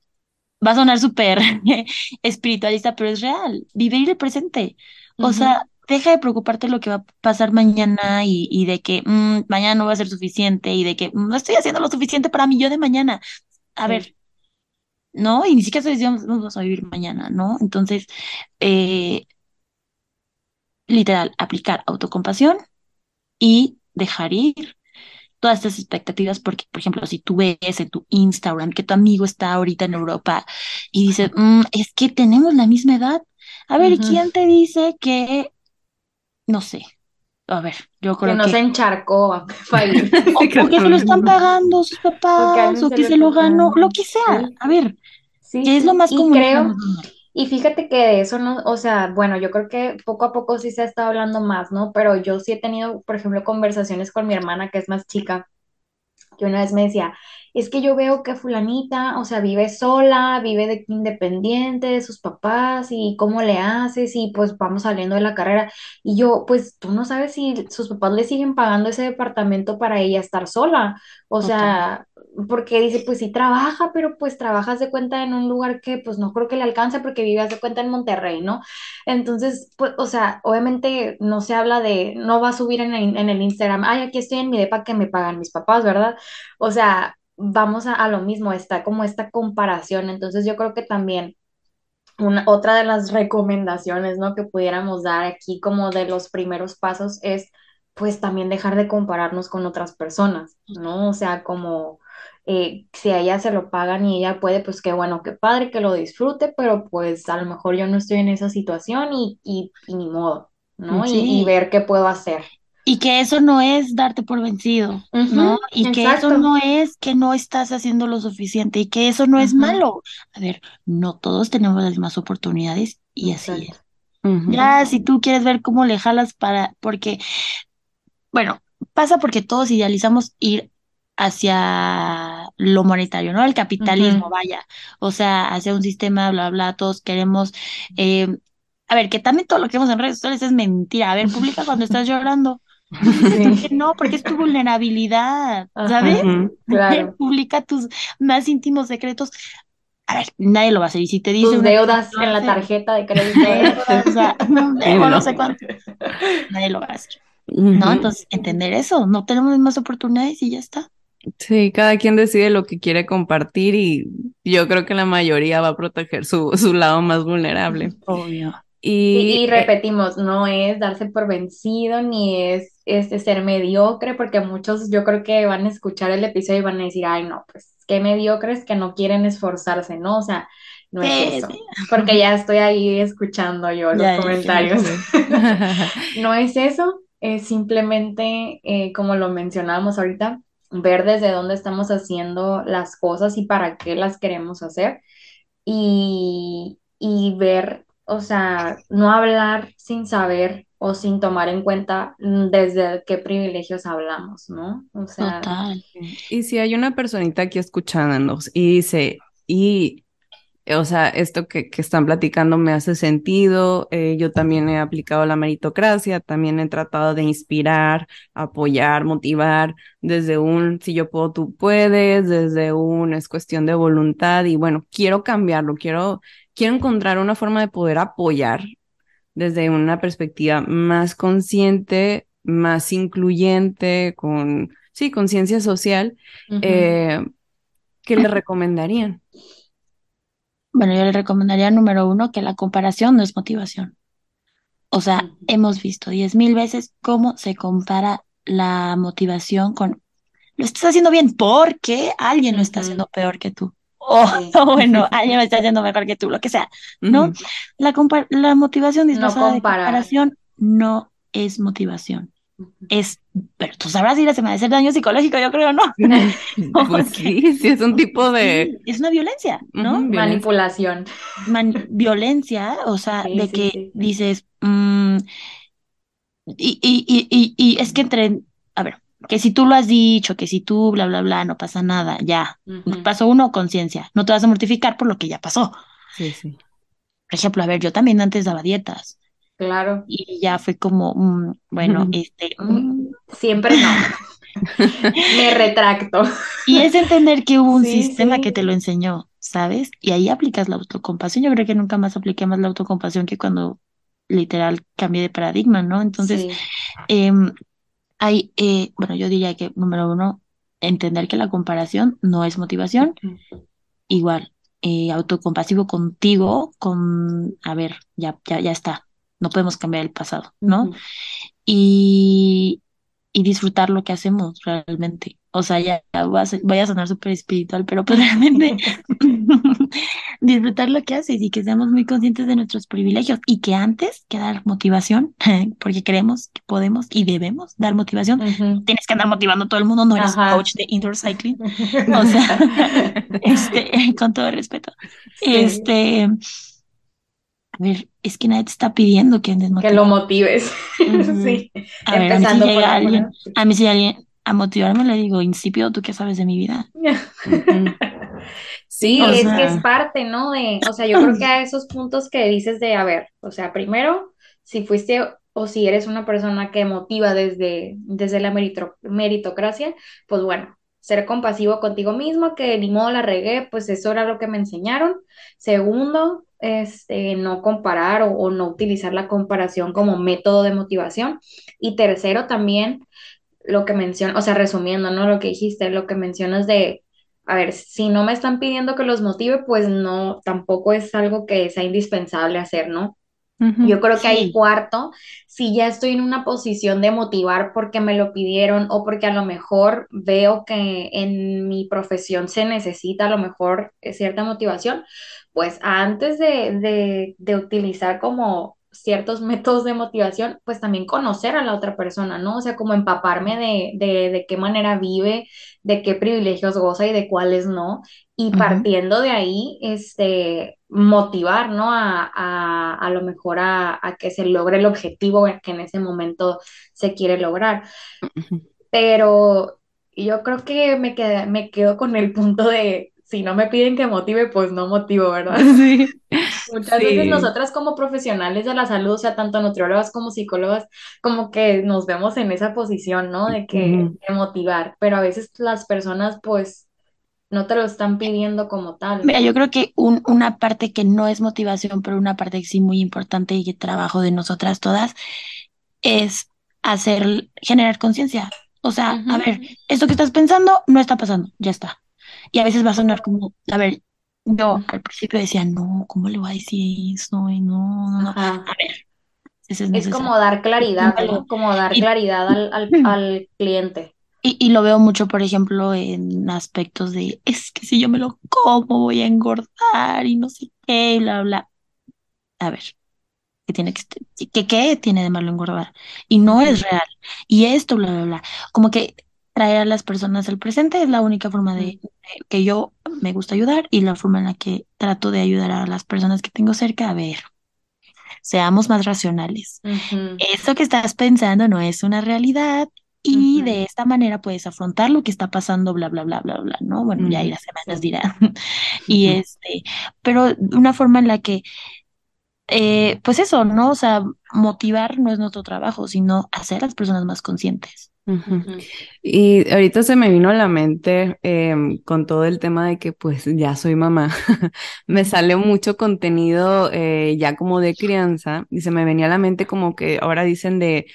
va a sonar súper espiritualista, pero es real. Vivir el presente. O sea, deja de preocuparte lo que va a pasar mañana y, y de que mm, mañana no va a ser suficiente y de que mm, no estoy haciendo lo suficiente para mi yo de mañana. A Sí, ver, ¿no? Y ni siquiera diciendo, "No vamos a vivir mañana, ¿no? Entonces, eh, literal, aplicar autocompasión y dejar ir todas estas expectativas, porque, por ejemplo, si tú ves en tu Instagram que tu amigo está ahorita en Europa y dices, "Mm, es que tenemos la misma edad. A ver, ¿y ujú. quién te dice que, no sé? A ver, yo Que creo no se que, encharcó ir. o, creo que que se lo están pagando sus que a papás, o se que lo se lo ganó, lo que sea. Sí, A ver, sí, ¿qué es lo más Y común creo, y fíjate que de eso no, o sea, bueno, yo creo que poco a poco sí se ha estado hablando más, ¿no? Pero yo sí he tenido, por ejemplo, conversaciones con mi hermana, que es más chica, que una vez me decía, es que yo veo que fulanita, o sea, vive sola, vive de, independiente de sus papás y cómo le haces y pues vamos saliendo de la carrera. Y yo, pues tú no sabes si sus papás le siguen pagando ese departamento para ella estar sola. O sea, porque dice, pues sí trabaja, pero pues trabajas de cuenta en un lugar que pues no creo que le alcance porque vives de cuenta en Monterrey, ¿no? Entonces, pues, o sea, obviamente no se habla de, no va a subir en el, en el Instagram, ay, aquí estoy en mi depa que me pagan mis papás, ¿verdad? O sea, vamos a, a lo mismo, está como esta comparación. Entonces yo creo que también una, otra de las recomendaciones, ¿no? que pudiéramos dar aquí como de los primeros pasos es pues también dejar de compararnos con otras personas, ¿no? O sea, como eh, si a ella se lo pagan y ella puede, pues qué bueno, qué padre, que lo disfrute, pero pues a lo mejor yo no estoy en esa situación y, y, y ni modo, ¿no? Y, ver qué puedo hacer. y que eso no es darte por vencido, ¿no? Y que eso no es que no estás haciendo lo suficiente y que eso no es malo. A ver, no todos tenemos las mismas oportunidades y así es. Ya, si tú quieres ver cómo le jalas para, porque, bueno, pasa porque todos idealizamos ir hacia lo monetario, ¿no? El capitalismo, vaya, o sea, hacia un sistema, bla, bla, todos queremos, eh, a ver, que también todo lo que vemos en redes sociales es mentira. A ver, publica cuando estás llorando. No Sí, porque es tu vulnerabilidad, ¿sabes? claro. Publica tus más íntimos secretos. A ver, nadie lo va a hacer. Y si te dice Tus deudas en la tarjeta de crédito, o sea, Sí, no no. sé cuánto, nadie lo va a hacer. ¿No? Entonces, entender eso, no tenemos más oportunidades y ya está. Sí, cada quien decide lo que quiere compartir y yo creo que la mayoría va a proteger su, su lado más vulnerable. Obvio. Sí, y eh, repetimos, no es darse por vencido ni es este ser mediocre, porque muchos yo creo que van a escuchar el episodio y van a decir, ay, no, pues qué mediocres que no quieren esforzarse, ¿no? O sea, no es eso, porque ya estoy ahí escuchando yo los Ya, ya, ya. comentarios. No es eso, es simplemente, eh, como lo mencionábamos ahorita, ver desde dónde estamos haciendo las cosas y para qué las queremos hacer y, y ver, o sea, no hablar sin saber o sin tomar en cuenta mm, desde qué privilegios hablamos, ¿no? O sea, Total. Y si hay una personita aquí escuchándonos y dice, y, o sea, esto que, que están platicando me hace sentido, eh, yo también he aplicado la meritocracia, también he tratado de inspirar, apoyar, motivar, desde un, si yo puedo, tú puedes, desde un, es cuestión de voluntad y bueno, quiero cambiarlo, quiero, quiero encontrar una forma de poder apoyar desde una perspectiva más consciente, más incluyente, con, sí, conciencia social, ujú, eh, ¿qué le recomendarían? Bueno, yo le recomendaría número uno que la comparación no es motivación. O sea, hemos visto diez mil veces cómo se compara la motivación con lo estás haciendo bien porque alguien lo está haciendo peor que tú. O sí, bueno, alguien lo está haciendo mejor que tú, lo que sea, ¿no? La, compa- la motivación no disfrazada de comparación no es motivación. Es, pero tú sabrás si se me va a hacer daño psicológico, yo creo, ¿no? Pues sí, sí es un tipo de sí, es una violencia, ¿no? violencia. Manipulación. man- violencia, o sea, Sí, de sí, que sí. dices, mm, y, y, y, y, y es que entre, a ver, que si tú lo has dicho, que si tú, bla, bla, bla, no pasa nada, ya. Ujú, Paso uno, conciencia. No te vas a mortificar por lo que ya pasó. Sí, sí. Por ejemplo, a ver, yo también antes daba dietas Claro. y ya fue como, mm, bueno, este, mm, Siempre no. Me retracto. y es entender que hubo un Sí, sistema que te lo enseñó, ¿sabes? Y ahí aplicas la autocompasión. Yo creo que nunca más apliqué más la autocompasión que cuando literal cambié de paradigma, ¿no? Entonces, Sí. Em, hay, eh, bueno, yo diría que número uno, entender que la comparación no es motivación. Igual, eh, autocompasivo contigo, con, a ver, ya, ya, ya está. No podemos cambiar el pasado, ¿no? Y, y disfrutar lo que hacemos realmente. O sea, ya, ya voy a, voy a sonar súper espiritual, pero pues realmente disfrutar lo que haces y que seamos muy conscientes de nuestros privilegios y que antes que dar motivación, porque creemos que podemos y debemos dar motivación, tienes que andar motivando a todo el mundo, no eres Ajá. coach de indoor cycling. O sea, este, con todo respeto. Sí, Este, a ver, es que nadie te está pidiendo que andes que lo motives. Sí, A ver, a mí si empezando llega alguien, a mí si alguien a motivarme le digo, insípido, ¿tú qué sabes de mi vida? Sí, O es que es parte, ¿no? De, o sea, yo creo que a esos puntos que dices de, a ver, o sea, primero, si fuiste o si eres una persona que motiva desde, desde la merito- meritocracia, pues bueno, ser compasivo contigo mismo, que ni modo la regué, pues eso era lo que me enseñaron. Segundo, este, no comparar o, o no utilizar la comparación como método de motivación. Y tercero, también lo que mencionas, o sea, resumiendo, ¿no? Lo que dijiste, lo que mencionas de, a ver, si no me están pidiendo que los motive, pues no, tampoco es algo que sea indispensable hacer, ¿no? Yo creo que ahí cuarto, si ya estoy en una posición de motivar porque me lo pidieron o porque a lo mejor veo que en mi profesión se necesita a lo mejor cierta motivación, pues antes de, de utilizar como ciertos métodos de motivación, pues también conocer a la otra persona, ¿no? O sea, como empaparme de, de, de qué manera vive, de qué privilegios goza y de cuáles no. Y partiendo de ahí, este, motivar, ¿no? A, a, a lo mejor a, a, que se logre el objetivo que en ese momento se quiere lograr. Pero yo creo que me, qued, me quedo con el punto de, si no me piden que motive, pues no motivo, ¿verdad? Sí. Muchas veces nosotras como profesionales de la salud, o sea, tanto nutriólogas como psicólogas, como que nos vemos en esa posición, ¿no? De que de motivar, pero a veces las personas pues no te lo están pidiendo como tal. Mira, yo creo que un, una parte que no es motivación, pero una parte que sí muy importante y que trabajo de nosotras todas es hacer, generar conciencia. O sea, a ver, esto que estás pensando no está pasando, ya está. Y a veces va a sonar como, a ver, yo al principio decía, no, ¿cómo le voy a decir eso? Y no, no, no. A ver. Es, como dar claridad, como dar claridad al, al, al cliente. Y, y, lo veo mucho, por ejemplo, en aspectos de, es que si yo me lo como voy a engordar y no sé qué, bla, bla. A ver, ¿qué tiene que, que, qué tiene de malo engordar? Y no es real. Y esto, bla, bla, bla. Como que traer a las personas al presente es la única forma de, que yo me gusta ayudar y la forma en la que trato de ayudar a las personas que tengo cerca a ver. Seamos más racionales. Eso que estás pensando no es una realidad y de esta manera puedes afrontar lo que está pasando, bla, bla, bla, bla, bla, ¿no? Bueno, ya ahí las semanas dirán. y este, pero una forma en la que, eh, pues eso, ¿no? O sea, motivar no es nuestro trabajo, sino hacer a las personas más conscientes. Y ahorita se me vino a la mente em, con todo el tema de que pues ya soy mamá, me sale mucho contenido eh, ya como de crianza y se me venía a la mente como que ahora dicen de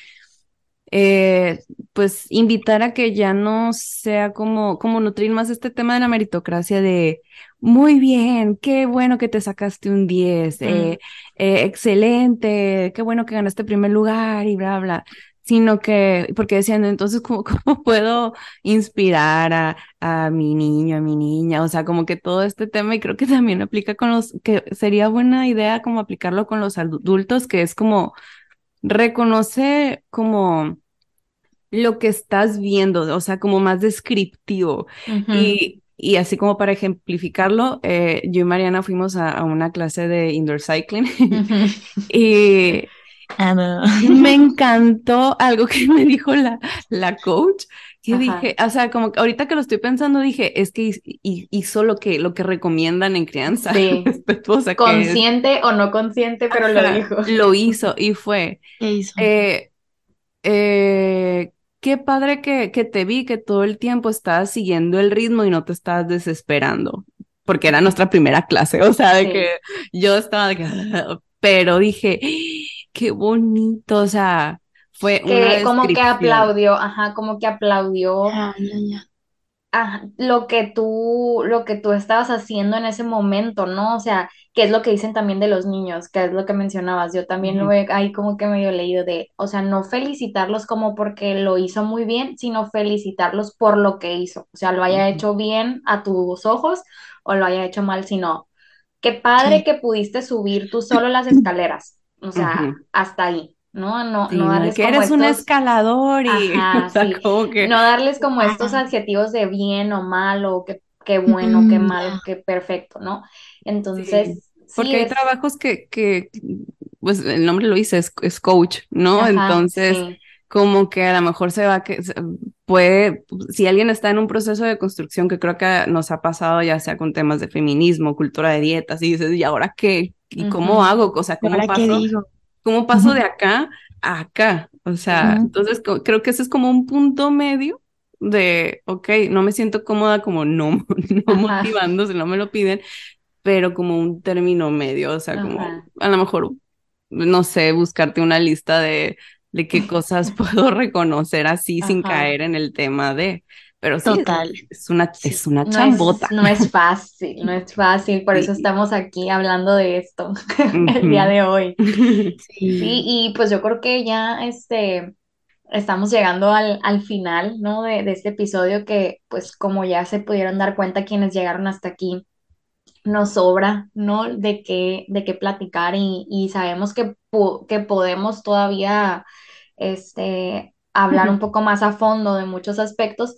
eh, pues invitar a que ya no sea como, como nutrir más este tema de la meritocracia de muy bien, qué bueno que te sacaste un 10, eh, excelente, qué bueno que ganaste primer lugar y bla, bla. Sino que, porque decían, entonces, ¿cómo, cómo puedo inspirar a, a, mi niño, a mi niña? O sea, como que todo este tema, y creo que también aplica con los, que sería buena idea como aplicarlo con los adultos, que es como reconoce como lo que estás viendo, o sea, como más descriptivo. y, y así como para ejemplificarlo, eh, yo y Mariana fuimos a, a, una clase de indoor cycling y me encantó algo que me dijo la, la coach, que dije, o sea, como que ahorita que lo estoy pensando, dije, es que hizo lo que, lo que recomiendan en crianza. Sí. Consciente o no consciente, pero lo dijo. Lo hizo y fue. ¿Qué hizo? Eh, eh, qué padre que, que te vi, que todo el tiempo estabas siguiendo el ritmo y no te estabas desesperando. Porque era nuestra primera clase, o sea, de que yo estaba de que, pero dije, qué bonito, o sea, fue que, como que aplaudió, ajá, como que aplaudió lo que tú, lo que tú estabas haciendo en ese momento, ¿no? O sea, que es lo que dicen también de los niños, que es lo que mencionabas, yo también lo he ahí como que medio leído de, o sea, no felicitarlos como porque lo hizo muy bien, sino felicitarlos por lo que hizo, o sea, lo haya hecho bien a tus ojos o lo haya hecho mal, sino, qué padre que pudiste subir tú solo las escaleras o sea, hasta ahí, ¿no? No, no darles que eres un escalador y no darles como estos adjetivos de bien o mal o que, qué bueno, qué malo, qué perfecto, ¿no? Entonces, porque hay trabajos que, que, pues el nombre lo dice, es, coach, ¿no? Entonces, como que a lo mejor se va que puede, si alguien está en un proceso de construcción que creo que nos ha pasado ya sea con temas de feminismo, cultura de dietas, y dices, ¿y ahora qué? ¿Y cómo hago? O sea, ¿cómo paso, ¿cómo paso de acá a acá? O sea, entonces creo que ese es como un punto medio de, ok, no me siento cómoda como no, no motivando, si no me lo piden, pero como un término medio, o sea, como a lo mejor, no sé, buscarte una lista de de qué cosas puedo reconocer así sin caer en el tema de, pero sí, Total. es, una, es una No es, chambota. no es fácil, no es fácil, por eso estamos aquí hablando de esto el día de hoy. Sí, Sí. y pues yo creo que ya este, estamos llegando al, al final, ¿no? de, de este episodio que pues como ya se pudieron dar cuenta quienes llegaron hasta aquí, nos sobra, ¿no? De qué, de qué platicar y, y sabemos que, po- que podemos todavía este, hablar un poco más a fondo de muchos aspectos,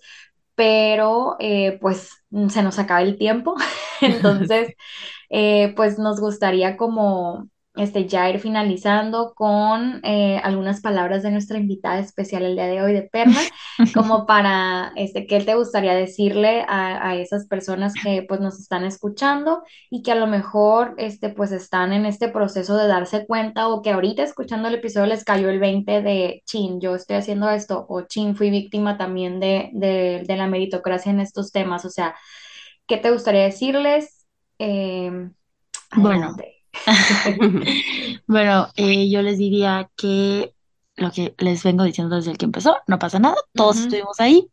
pero eh, pues se nos acaba el tiempo. Entonces, eh, pues nos gustaría como este, ya ir finalizando con eh, algunas palabras de nuestra invitada especial el día de hoy, de Perla, como para, este, ¿qué te gustaría decirle a, a esas personas que pues nos están escuchando y que a lo mejor este, pues están en este proceso de darse cuenta o que ahorita escuchando el episodio les cayó el 20 de, chin, yo estoy haciendo esto o chin, fui víctima también de, de, de la meritocracia en estos temas, o sea, ¿qué te gustaría decirles? Eh, Bueno. adelante. Bueno, eh, yo les diría que lo que les vengo diciendo desde el que empezó, no pasa nada, todos estuvimos ahí,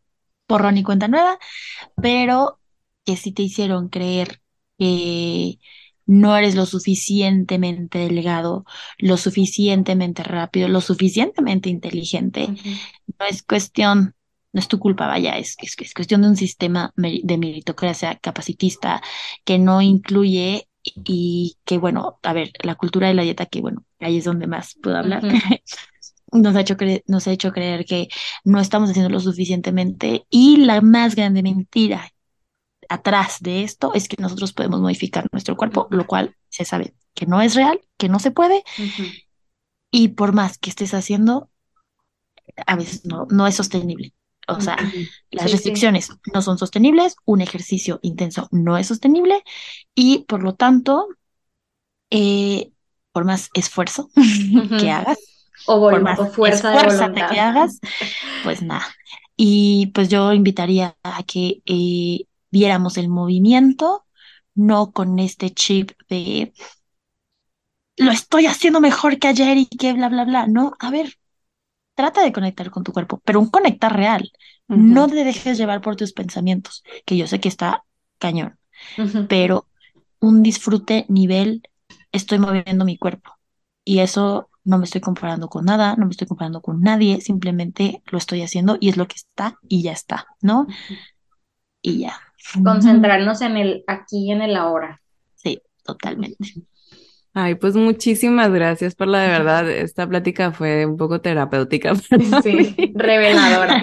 borrón y cuenta nueva, pero que si te hicieron creer que no eres lo suficientemente delgado, lo suficientemente rápido, lo suficientemente inteligente, no es cuestión, no es tu culpa, vaya, es, es, es cuestión de un sistema de meritocracia capacitista que no incluye y que, bueno, a ver, la cultura de la dieta, que bueno, ahí es donde más puedo hablar, nos ha hecho nos ha hecho creer que no estamos haciendo lo suficientemente y la más grande mentira atrás de esto es que nosotros podemos modificar nuestro cuerpo, lo cual se sabe que no es real, que no se puede y por más que estés haciendo, a veces no, no es sostenible. O sea, las sí. restricciones no son sostenibles, un ejercicio intenso no es sostenible y por lo tanto, eh, por más esfuerzo que hagas, O, por más o fuerza de que hagas, pues nada. Y pues yo invitaría a que eh, viéramos el movimiento, no con este chip de lo estoy haciendo mejor que ayer y que bla, bla, bla. No, a ver, trata de conectar con tu cuerpo, pero un conectar real. No te dejes llevar por tus pensamientos, que yo sé que está cañón, pero un disfrute nivel, estoy moviendo mi cuerpo. Y eso no me estoy comparando con nada, no me estoy comparando con nadie, simplemente lo estoy haciendo y es lo que está y ya está, ¿no? Y ya. Concentrarnos en el aquí y en el ahora. Sí, totalmente. Ay, pues muchísimas gracias por la de verdad. Esta plática fue un poco terapéutica para Sí, mí. reveladora.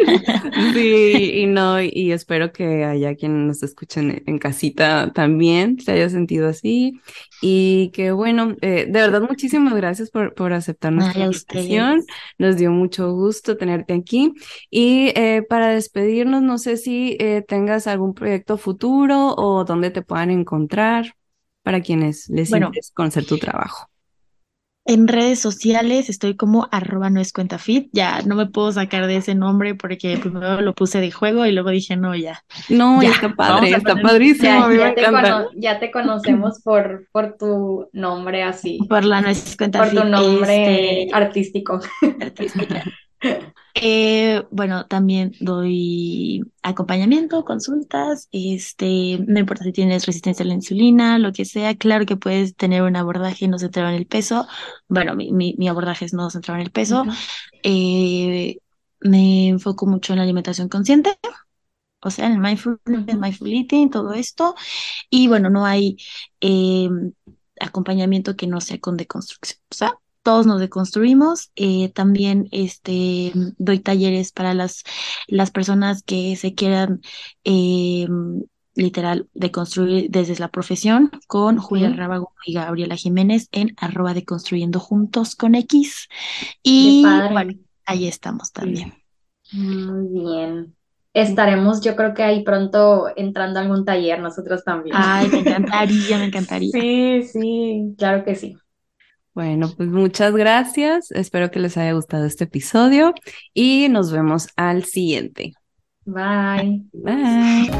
Sí, y no, y espero que haya quien nos escuchen en casita también se haya sentido así. Y que bueno, eh, de verdad, muchísimas gracias por, por aceptar nuestra invitación. Nos dio mucho gusto tenerte aquí. Y eh, para despedirnos, no sé si eh, tengas algún proyecto futuro o dónde te puedan encontrar para quienes les Bueno. interese conocer tu trabajo. En redes sociales estoy como arroba no es cuenta fit. Ya no me puedo sacar de ese nombre porque primero lo puse de juego y luego dije, no, ya. No, Ya, está padre, a está poner- padrísimo, Ya, te, encanta. cono- ya te conocemos por, por tu nombre así, Por la no es cuenta por fit. tu nombre este, artístico. artística. Eh, bueno, también doy acompañamiento, consultas, este, no importa si tienes resistencia a la insulina, lo que sea, claro que puedes tener un abordaje no centrado en el peso. Bueno, mi, mi, mi abordaje es no centrado en el peso. Eh, me enfoco mucho en la alimentación consciente, o sea, en el mindfulness, Ujú. mindful eating, todo esto. Y bueno, no hay eh, acompañamiento que no sea con deconstrucción. O sea, todos nos deconstruimos. Eh, también este, doy talleres para las, las personas que se quieran eh, literal deconstruir desde la profesión con Julia. Rábago y Gabriela Jiménez en arroba deconstruyendo juntos con X. Y bueno, ahí estamos también. Muy bien. Estaremos, yo creo que ahí pronto entrando a algún taller nosotros también. Ay, me encantaría, me encantaría. Sí, sí, claro que sí. Bueno, pues muchas gracias. Espero que les haya gustado este episodio y nos vemos al siguiente. Bye. Bye.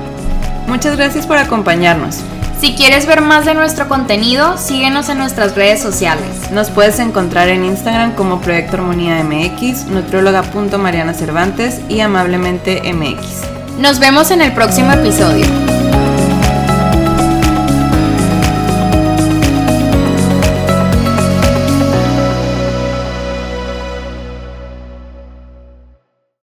Muchas gracias por acompañarnos. Si quieres ver más de nuestro contenido, síguenos en nuestras redes sociales. Nos puedes encontrar en Instagram como Proyecto Armonía MX, nutrióloga.mariana Cervantes y amablemente MX. Nos vemos en el próximo episodio.